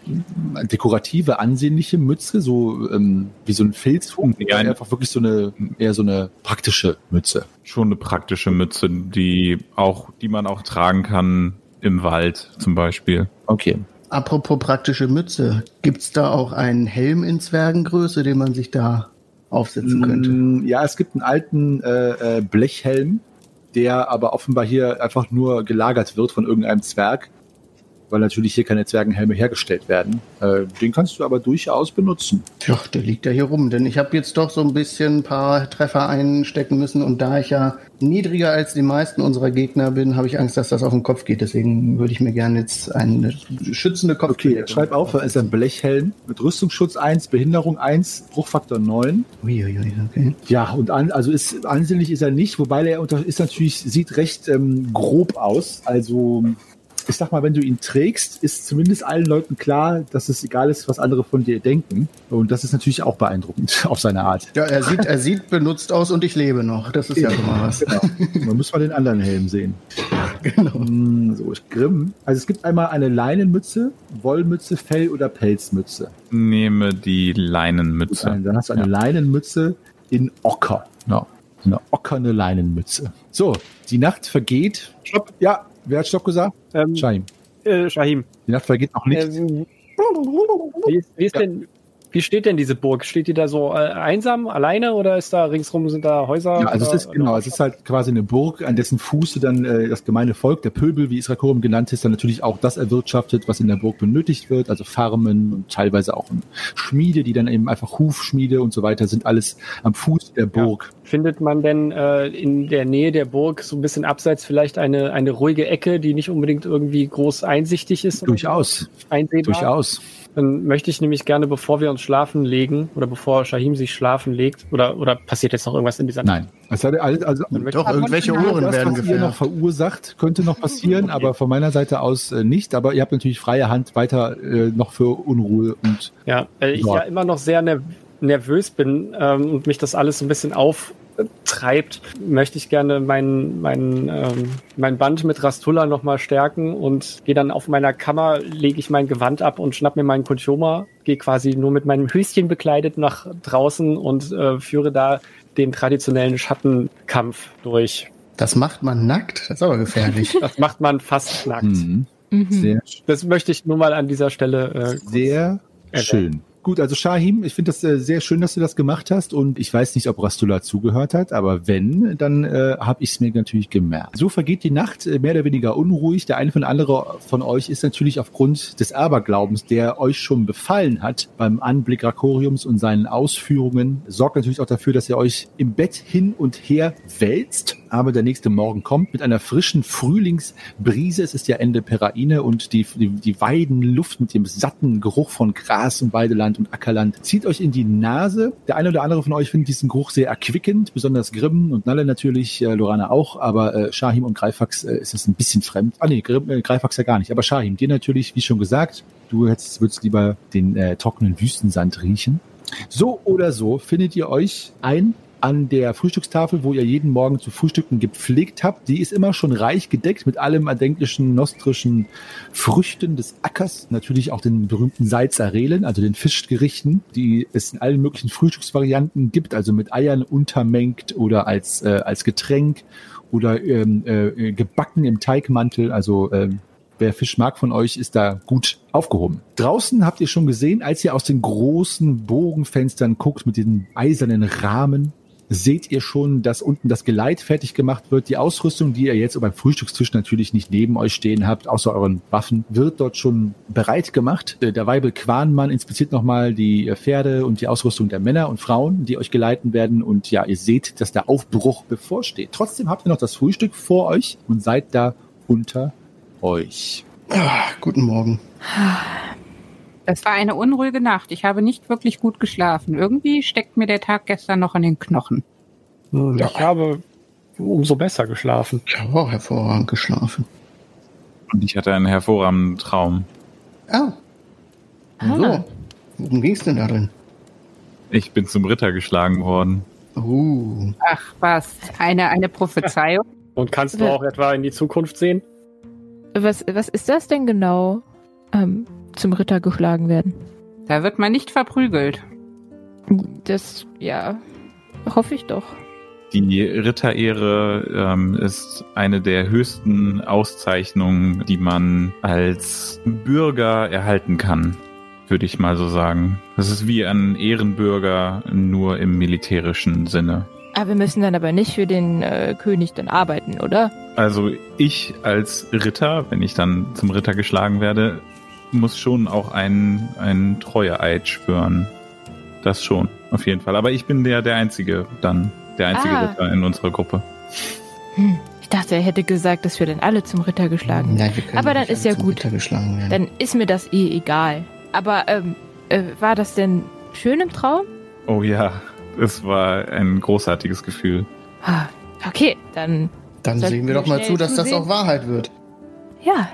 äh, dekorative, ansehnliche Mütze, so ähm, wie so ein Filzhut. Ja, Ja, eine- einfach wirklich so eine, eher so eine praktische Mütze. Schon eine praktische Mütze, die auch, die man auch tragen kann im Wald zum Beispiel. Okay. Apropos praktische Mütze. Gibt's da auch einen Helm in Zwergengröße, den man sich da aufsetzen könnte? Mm, Ja, es gibt einen alten äh, äh, Blechhelm, der aber offenbar hier einfach nur gelagert wird von irgendeinem Zwerg, weil natürlich hier keine Zwergenhelme hergestellt werden. Äh, den kannst du aber durchaus benutzen. Tja, der liegt ja hier rum, denn ich habe jetzt doch so ein bisschen ein paar Treffer einstecken müssen und da ich ja niedriger als die meisten unserer Gegner bin, habe ich Angst, dass das auf den Kopf geht. Deswegen würde ich mir gerne jetzt eine schützende Kopf. Okay, schreib auf, es ist ein Blechhelm mit Rüstungsschutz 1, Behinderung 1, Bruchfaktor 9. Uiuiui, okay. Ja, und an, also ist ansehnlich ist er nicht, wobei er unter, ist natürlich, sieht recht ähm, grob aus. Also ich sag mal, wenn du ihn trägst, ist zumindest allen Leuten klar, dass es egal ist, was andere von dir denken. Und das ist natürlich auch beeindruckend auf seine Art. Ja, er sieht, er sieht benutzt aus und ich lebe noch. Das ist ja schon mal was. Genau. Man muss mal den anderen Helm sehen. Genau. Mm, So, ich grimm. Also es gibt einmal eine Leinenmütze, Wollmütze, Fell- oder Pelzmütze. Nehme die Leinenmütze. Dann hast du eine Leinenmütze in Ocker. Ja, eine ockerne Leinenmütze. So, die Nacht vergeht. Stopp. Ja, wer hat Stopp gesagt? Ähm, Shahim. äh, Shahim. Die Nacht vergeht noch nicht. Ähm, wie, ist, wie, ist denn, wie steht denn diese Burg? Steht die da so äh, einsam, alleine oder ist da ringsrum sind da Häuser? Ja, also es ist genau, es ist halt quasi eine Burg, an dessen Fuße dann äh, das gemeine Volk, der Pöbel, wie Israkorum genannt ist, dann natürlich auch das erwirtschaftet, was in der Burg benötigt wird, also Farmen und teilweise auch Schmiede, die dann eben einfach Hufschmiede und so weiter sind alles am Fuß der Burg. Findet man denn äh, in der Nähe der Burg so ein bisschen abseits vielleicht eine, eine ruhige Ecke, die nicht unbedingt irgendwie groß einsichtig ist? Durchaus, Einsehbar? durchaus. Dann möchte ich nämlich gerne, bevor wir uns schlafen legen oder bevor Shahim sich schlafen legt, oder, oder passiert jetzt noch irgendwas in dieser Nein. Es hat alles, also Doch, irgendwelche Ohren das, werden was ihr noch verursacht, könnte noch passieren, aber von meiner Seite aus äh, nicht. Aber ihr habt natürlich freie Hand weiter äh, noch für Unruhe und Ja, weil ich Ja. ja immer noch sehr ner nervös bin ähm, und mich das alles so ein bisschen auftreibt, möchte ich gerne mein, mein, ähm, mein Band mit Rastulla nochmal stärken und gehe dann auf meiner Kammer, lege ich mein Gewand ab und schnapp mir meinen Kunchoma, gehe quasi nur mit meinem Höschen bekleidet nach draußen und äh, führe da den traditionellen Schattenkampf durch. Das macht man nackt? Das ist aber gefährlich. Das macht man fast nackt. Mhm. Mhm. sehr, Das möchte ich nur mal an dieser Stelle äh, sehr erwähnen. schön. Gut, also Shahim, ich finde das äh, sehr schön, dass du das gemacht hast und ich weiß nicht, ob Rastula zugehört hat, aber wenn, dann äh, habe ich es mir natürlich gemerkt. So vergeht die Nacht äh, mehr oder weniger unruhig. Der eine von andere von euch ist natürlich aufgrund des Aberglaubens, der euch schon befallen hat beim Anblick Rakoriums und seinen Ausführungen, sorgt natürlich auch dafür, dass ihr euch im Bett hin und her wälzt. Aber der nächste Morgen kommt mit einer frischen Frühlingsbrise. Es ist ja Ende Peraine und die, die, die Weidenluft mit dem satten Geruch von Gras und Weideland und Ackerland zieht euch in die Nase. Der eine oder andere von euch findet diesen Geruch sehr erquickend, besonders Grimm und Nalle natürlich, äh, Lorana auch, aber äh, Shahim und Greifax äh, ist es ein bisschen fremd. Ah nee, Grimm, äh, Greifax ja gar nicht, aber Shahim, dir natürlich, wie schon gesagt, du hättest, würdest lieber den äh, trockenen Wüstensand riechen. So oder so findet ihr euch ein an der Frühstückstafel, wo ihr jeden Morgen zu frühstücken gepflegt habt. Die ist immer schon reich gedeckt mit allem erdenklichen nostrischen Früchten des Ackers. Natürlich auch den berühmten Salzarelen, also den Fischgerichten, die es in allen möglichen Frühstücksvarianten gibt, also mit Eiern untermengt oder als, äh, als Getränk oder ähm, äh, gebacken im Teigmantel. Also ähm, wer Fisch mag von euch, ist da gut aufgehoben. Draußen habt ihr schon gesehen, als ihr aus den großen Bogenfenstern guckt mit diesen eisernen Rahmen, seht ihr schon, dass unten das Geleit fertig gemacht wird. Die Ausrüstung, die ihr jetzt beim Frühstückstisch natürlich nicht neben euch stehen habt, außer euren Waffen, wird dort schon bereit gemacht. Äh, Der Weibel Quanmann inspiziert nochmal die äh, Pferde und die Ausrüstung der Männer und Frauen, die euch geleiten werden. Und ja, ihr seht, dass der Aufbruch bevorsteht. Trotzdem habt ihr noch das Frühstück vor euch und seid da unter euch. Ah, guten Morgen. Es war eine unruhige Nacht. Ich habe nicht wirklich gut geschlafen. Irgendwie steckt mir der Tag gestern noch in den Knochen. Ich habe umso besser geschlafen. Ich habe auch hervorragend geschlafen. Und ich hatte einen hervorragenden Traum. Ah. Ah. So. Worum ging's denn da drin? Ich bin zum Ritter geschlagen worden. Uh. Ach was, eine, eine Prophezeiung. Und kannst du auch etwa in die Zukunft sehen? Was, was ist das denn genau? Ähm, zum Ritter geschlagen werden. Da wird man nicht verprügelt. Das, ja, hoffe ich doch. Die Ritterehre ähm, ist eine der höchsten Auszeichnungen, die man als Bürger erhalten kann, würde ich mal so sagen. Das ist wie ein Ehrenbürger, nur im militärischen Sinne. Aber wir müssen dann aber nicht für den äh, König dann arbeiten, oder? Also ich als Ritter, wenn ich dann zum Ritter geschlagen werde, muss schon auch einen, einen Treueeid schwören. Das schon, auf jeden Fall. Aber ich bin der, der Einzige dann, der einzige Ah. Ritter in unserer Gruppe. Hm. Ich dachte, er hätte gesagt, dass wir dann alle zum Ritter geschlagen werden. Nein, wir können Aber dann nicht ist ja zum gut. Ritter geschlagen werden. Dann ist mir das eh egal. Aber ähm, äh, war das denn schön im Traum? Oh ja, es war ein großartiges Gefühl. Ah, Okay, dann Dann sehen wir doch mal zu, dass das zusehen. auch Wahrheit wird. ja,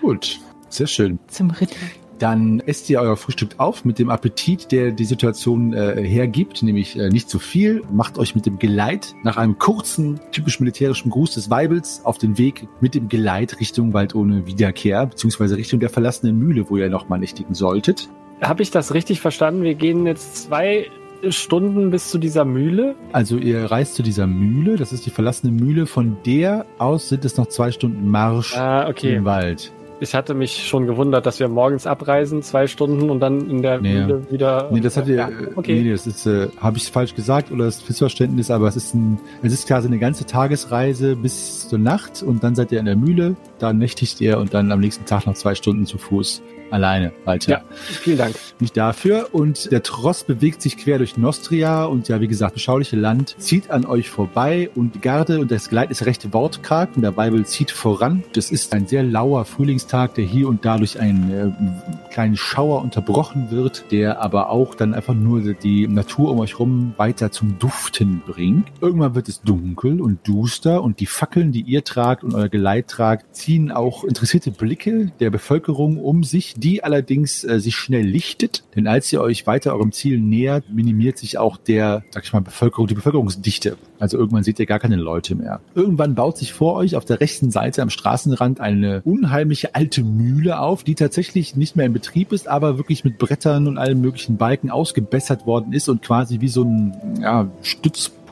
Gut, sehr schön. zum Ritter. Dann esst ihr euer Frühstück auf mit dem Appetit, der die Situation äh, hergibt, nämlich äh, nicht zu viel. Macht euch mit dem Geleit nach einem kurzen, typisch militärischen Gruß des Weibels auf den Weg mit dem Geleit Richtung Wald ohne Wiederkehr, beziehungsweise Richtung der verlassenen Mühle, wo ihr nochmal nächtigen solltet. Habe ich das richtig verstanden? Wir gehen jetzt zwei Stunden bis zu dieser Mühle. Also ihr reist zu dieser Mühle, das ist die verlassene Mühle, von der aus sind es noch zwei Stunden Marsch Ah, okay. im Wald. Ich hatte mich schon gewundert, dass wir morgens abreisen, zwei Stunden und dann in der Nee. Mühle wieder. Nee, das hat ihr, Ja, okay. nee, das ist, äh, habe ich falsch gesagt oder das Missverständnis, aber es ist ein, es ist quasi eine ganze Tagesreise bis zur Nacht und dann seid ihr in der Mühle, da nächtigt ihr und dann am nächsten Tag noch zwei Stunden zu Fuß alleine weiter. Ja. Vielen Dank. Nicht dafür. Und der Tross bewegt sich quer durch Nostria und ja, wie gesagt, beschauliche Land zieht an euch vorbei und die Garde und das Geleit ist recht wortkarg und der Bible zieht voran. Das ist ein sehr lauer Frühlingstag, der hier und da durch einen äh, kleinen Schauer unterbrochen wird, der aber auch dann einfach nur die Natur um euch rum weiter zum Duften bringt. Irgendwann wird es dunkel und duster und die Fackeln, die ihr tragt und euer Geleit tragt, ziehen auch interessierte Blicke der Bevölkerung um sich, die allerdings äh, sich schnell lichtet. Denn als ihr euch weiter eurem Ziel nähert, minimiert sich auch der, sag ich mal, Bevölkerung, die Bevölkerungsdichte. Also irgendwann seht ihr gar keine Leute mehr. Irgendwann baut sich vor euch auf der rechten Seite am Straßenrand eine unheimliche alte Mühle auf, die tatsächlich nicht mehr in Betrieb ist, aber wirklich mit Brettern und allen möglichen Balken ausgebessert worden ist und quasi wie so ein ja,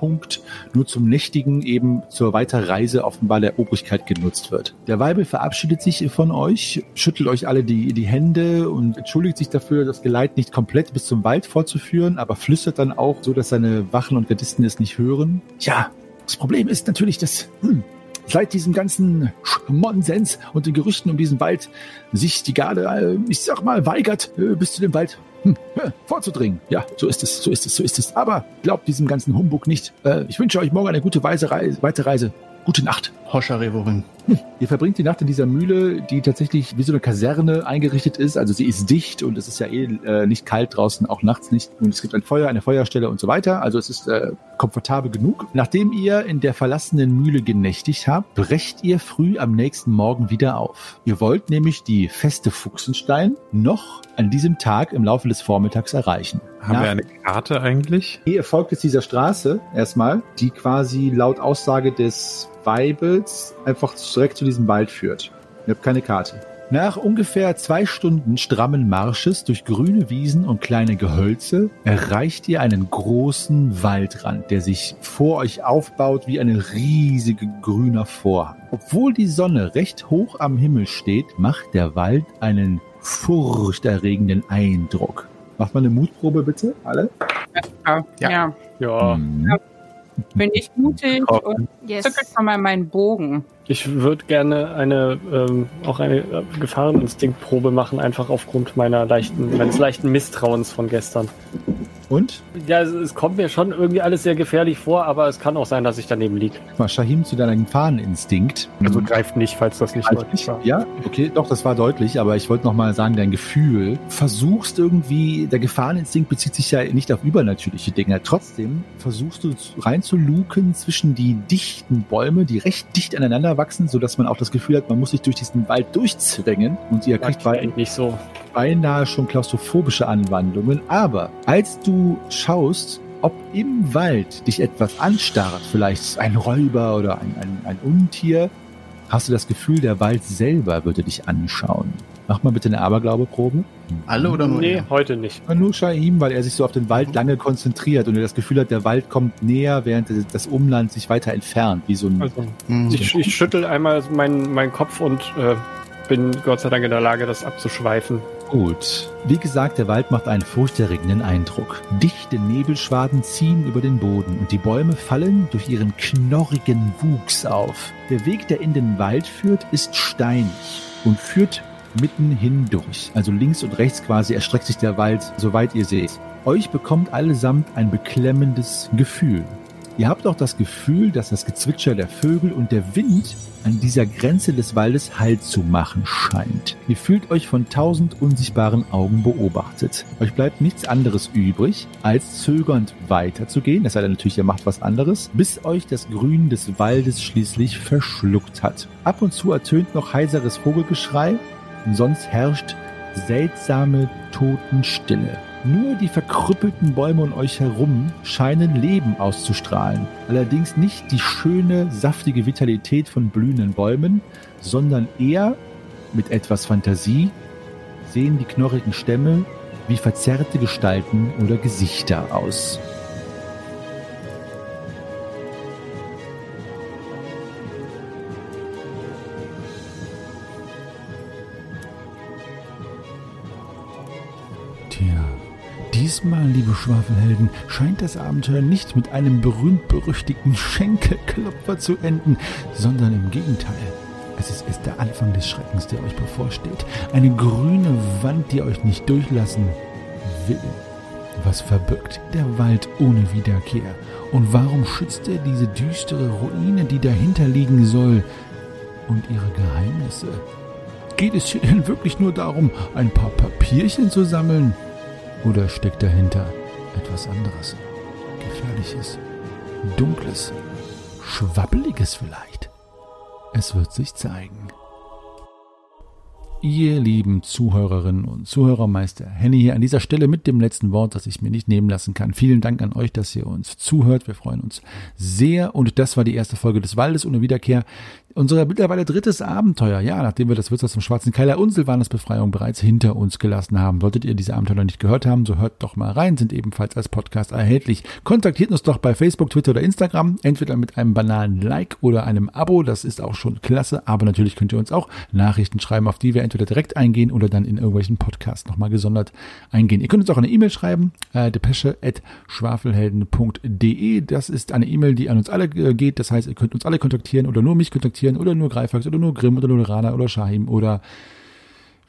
Punkt nur zum Nächtigen eben zur Weiterreise offenbar der Obrigkeit genutzt wird. Der Weibel verabschiedet sich von euch, schüttelt euch alle die, die Hände und entschuldigt sich dafür, das Geleit nicht komplett bis zum Wald fortzuführen, aber flüstert dann auch so, dass seine Wachen und Gardisten es nicht hören. Ja, das Problem ist natürlich, dass hm, seit diesem ganzen Nonsens und den Gerüchten um diesen Wald sich die Garde, äh, ich sag mal, weigert, äh, bis zu dem Wald vorzudringen. Ja, so ist es, so ist es, so ist es. Aber glaubt diesem ganzen Humbug nicht. Äh, ich wünsche euch morgen eine gute Weise, Weiterreise. Gute Nacht. Hoscha Revorin. Ihr verbringt die Nacht in dieser Mühle, die tatsächlich wie so eine Kaserne eingerichtet ist. Also sie ist dicht und es ist ja eh äh, nicht kalt draußen, auch nachts nicht. Und es gibt ein Feuer, eine Feuerstelle und so weiter. Also es ist äh, komfortabel genug. Nachdem ihr in der verlassenen Mühle genächtigt habt, brecht ihr früh am nächsten Morgen wieder auf. Ihr wollt nämlich die feste Fuchsenstein noch an diesem Tag im Laufe des Vormittags erreichen. Haben Nach- wir eine Karte eigentlich? Ihr folgt jetzt dieser Straße erstmal, die quasi laut Aussage des Weibels einfach direkt zu diesem Wald führt. Ihr habt keine Karte. Nach ungefähr zwei Stunden strammen Marsches durch grüne Wiesen und kleine Gehölze erreicht ihr einen großen Waldrand, der sich vor euch aufbaut wie ein riesiger grüner Vorhang. Obwohl die Sonne recht hoch am Himmel steht, macht der Wald einen furchterregenden Eindruck. Macht mal eine Mutprobe bitte, alle. Ja, Ja. ja. Ja, Mhm. Bin ich mutig und Yes. zücke schon mal meinen Bogen. Ich würde gerne eine, ähm, auch eine äh, Gefahreninstinktprobe machen, einfach aufgrund meiner leichten, meines leichten Misstrauens von gestern. Und? Ja, es, es kommt mir schon irgendwie alles sehr gefährlich vor, aber es kann auch sein, dass ich daneben liege. Mal Shahim zu deinem Gefahreninstinkt. Also greift nicht, falls das nicht deutlich war. Ja, okay, doch, das war deutlich, aber ich wollte noch mal sagen, dein Gefühl. Versuchst irgendwie, der Gefahreninstinkt bezieht sich ja nicht auf übernatürliche Dinge. Trotzdem versuchst du reinzuluken zwischen die dichten Bäume, die recht dicht aneinander wachsen, sodass man auch das Gefühl hat, man muss sich durch diesen Wald durchzwängen und ihr kriegt bei, ich nicht so. beinahe schon klaustrophobische Anwandlungen. Aber als du schaust, ob im Wald dich etwas anstarrt, vielleicht ein Räuber oder ein, ein, ein Untier, hast du das Gefühl, der Wald selber würde dich anschauen. Mach mal bitte eine Aberglaube-Probe. Alle oder nur Nee, er? heute nicht. Nur Shaim, weil er sich so auf den Wald lange konzentriert und er das Gefühl hat, der Wald kommt näher, während das Umland sich weiter entfernt, wie so ein Also, Hm. ich, ich schüttel einmal meinen meinen Kopf und äh, bin Gott sei Dank in der Lage, das abzuschweifen. Gut. Wie gesagt, der Wald macht einen furchterregenden Eindruck. Dichte Nebelschwaden ziehen über den Boden und die Bäume fallen durch ihren knorrigen Wuchs auf. Der Weg, der in den Wald führt, ist steinig und führt mitten hindurch. Also links und rechts quasi erstreckt sich der Wald, soweit ihr seht. Euch bekommt allesamt ein beklemmendes Gefühl. Ihr habt auch das Gefühl, dass das Gezwitscher der Vögel und der Wind an dieser Grenze des Waldes Halt zu machen scheint. Ihr fühlt euch von tausend unsichtbaren Augen beobachtet. Euch bleibt nichts anderes übrig, als zögernd weiterzugehen, sei denn natürlich, ihr macht was anderes, bis euch das Grün des Waldes schließlich verschluckt hat. Ab und zu ertönt noch heiseres Vogelgeschrei, sonst herrscht seltsame Totenstille. Nur die verkrüppelten Bäume um euch herum scheinen Leben auszustrahlen. Allerdings nicht die schöne, saftige Vitalität von blühenden Bäumen, sondern eher, mit etwas Fantasie, sehen die knorrigen Stämme wie verzerrte Gestalten oder Gesichter aus. Diesmal, liebe Schwafelhelden, scheint das Abenteuer nicht mit einem berühmt-berüchtigten Schenkelklopfer zu enden, sondern im Gegenteil. Es ist erst der Anfang des Schreckens, der euch bevorsteht. Eine grüne Wand, die euch nicht durchlassen will. Was verbirgt der Wald ohne Wiederkehr? Und warum schützt er diese düstere Ruine, die dahinter liegen soll? Und ihre Geheimnisse? Geht es hier denn wirklich nur darum, ein paar Papierchen zu sammeln? Oder steckt dahinter etwas anderes? Gefährliches, dunkles, schwabbeliges vielleicht? Es wird sich zeigen. Ihr lieben Zuhörerinnen und Zuhörermeister Henny hier an dieser Stelle mit dem letzten Wort, das ich mir nicht nehmen lassen kann. Vielen Dank an euch, dass ihr uns zuhört. Wir freuen uns sehr. Und das war die erste Folge des Waldes ohne Wiederkehr. Unser mittlerweile drittes Abenteuer, ja, nachdem wir das Wirtshaus zum Schwarzen Keiler und Silvanas Befreiung bereits hinter uns gelassen haben. Solltet ihr diese Abenteuer noch nicht gehört haben, so hört doch mal rein, sind ebenfalls als Podcast erhältlich. Kontaktiert uns doch bei Facebook, Twitter oder Instagram, entweder mit einem banalen Like oder einem Abo, das ist auch schon klasse, aber natürlich könnt ihr uns auch Nachrichten schreiben, auf die wir entweder direkt eingehen oder dann in irgendwelchen Podcasts nochmal gesondert eingehen. Ihr könnt uns auch eine E-Mail schreiben, äh, depesche.schwafelhelden.de, das ist eine E-Mail, die an uns alle äh, geht, das heißt, ihr könnt uns alle kontaktieren oder nur mich kontaktieren kontaktieren oder nur Greifax oder nur Grimm oder nur Rana oder Shahim oder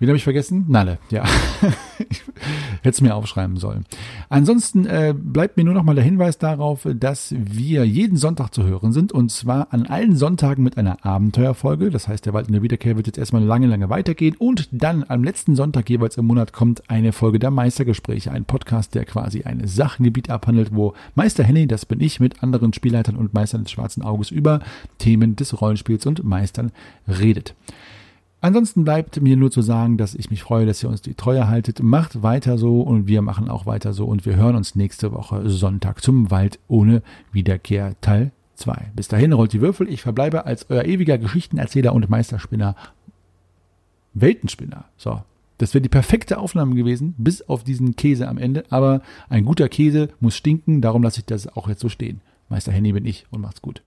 Wen habe ich vergessen? Nalle, ja. Hätte es mir aufschreiben sollen. Ansonsten äh, bleibt mir nur noch mal der Hinweis darauf, dass wir jeden Sonntag zu hören sind und zwar an allen Sonntagen mit einer Abenteuerfolge. Das heißt, der Wald in der Wiederkehr wird jetzt erstmal lange, lange weitergehen und dann am letzten Sonntag jeweils im Monat kommt eine Folge der Meistergespräche, ein Podcast, der quasi ein Sachgebiet abhandelt, wo Meister Henny, das bin ich, mit anderen Spielleitern und Meistern des Schwarzen Auges über Themen des Rollenspiels und Meistern redet. Ansonsten bleibt mir nur zu sagen, dass ich mich freue, dass ihr uns die Treue haltet. Macht weiter so und wir machen auch weiter so und wir hören uns nächste Woche Sonntag zum Wald ohne Wiederkehr Teil 2. Bis dahin rollt die Würfel. Ich verbleibe als euer ewiger Geschichtenerzähler und Meisterspinner Weltenspinner. So. Das wäre die perfekte Aufnahme gewesen, bis auf diesen Käse am Ende. Aber ein guter Käse muss stinken, darum lasse ich das auch jetzt so stehen. Meister Henny bin ich und macht's gut.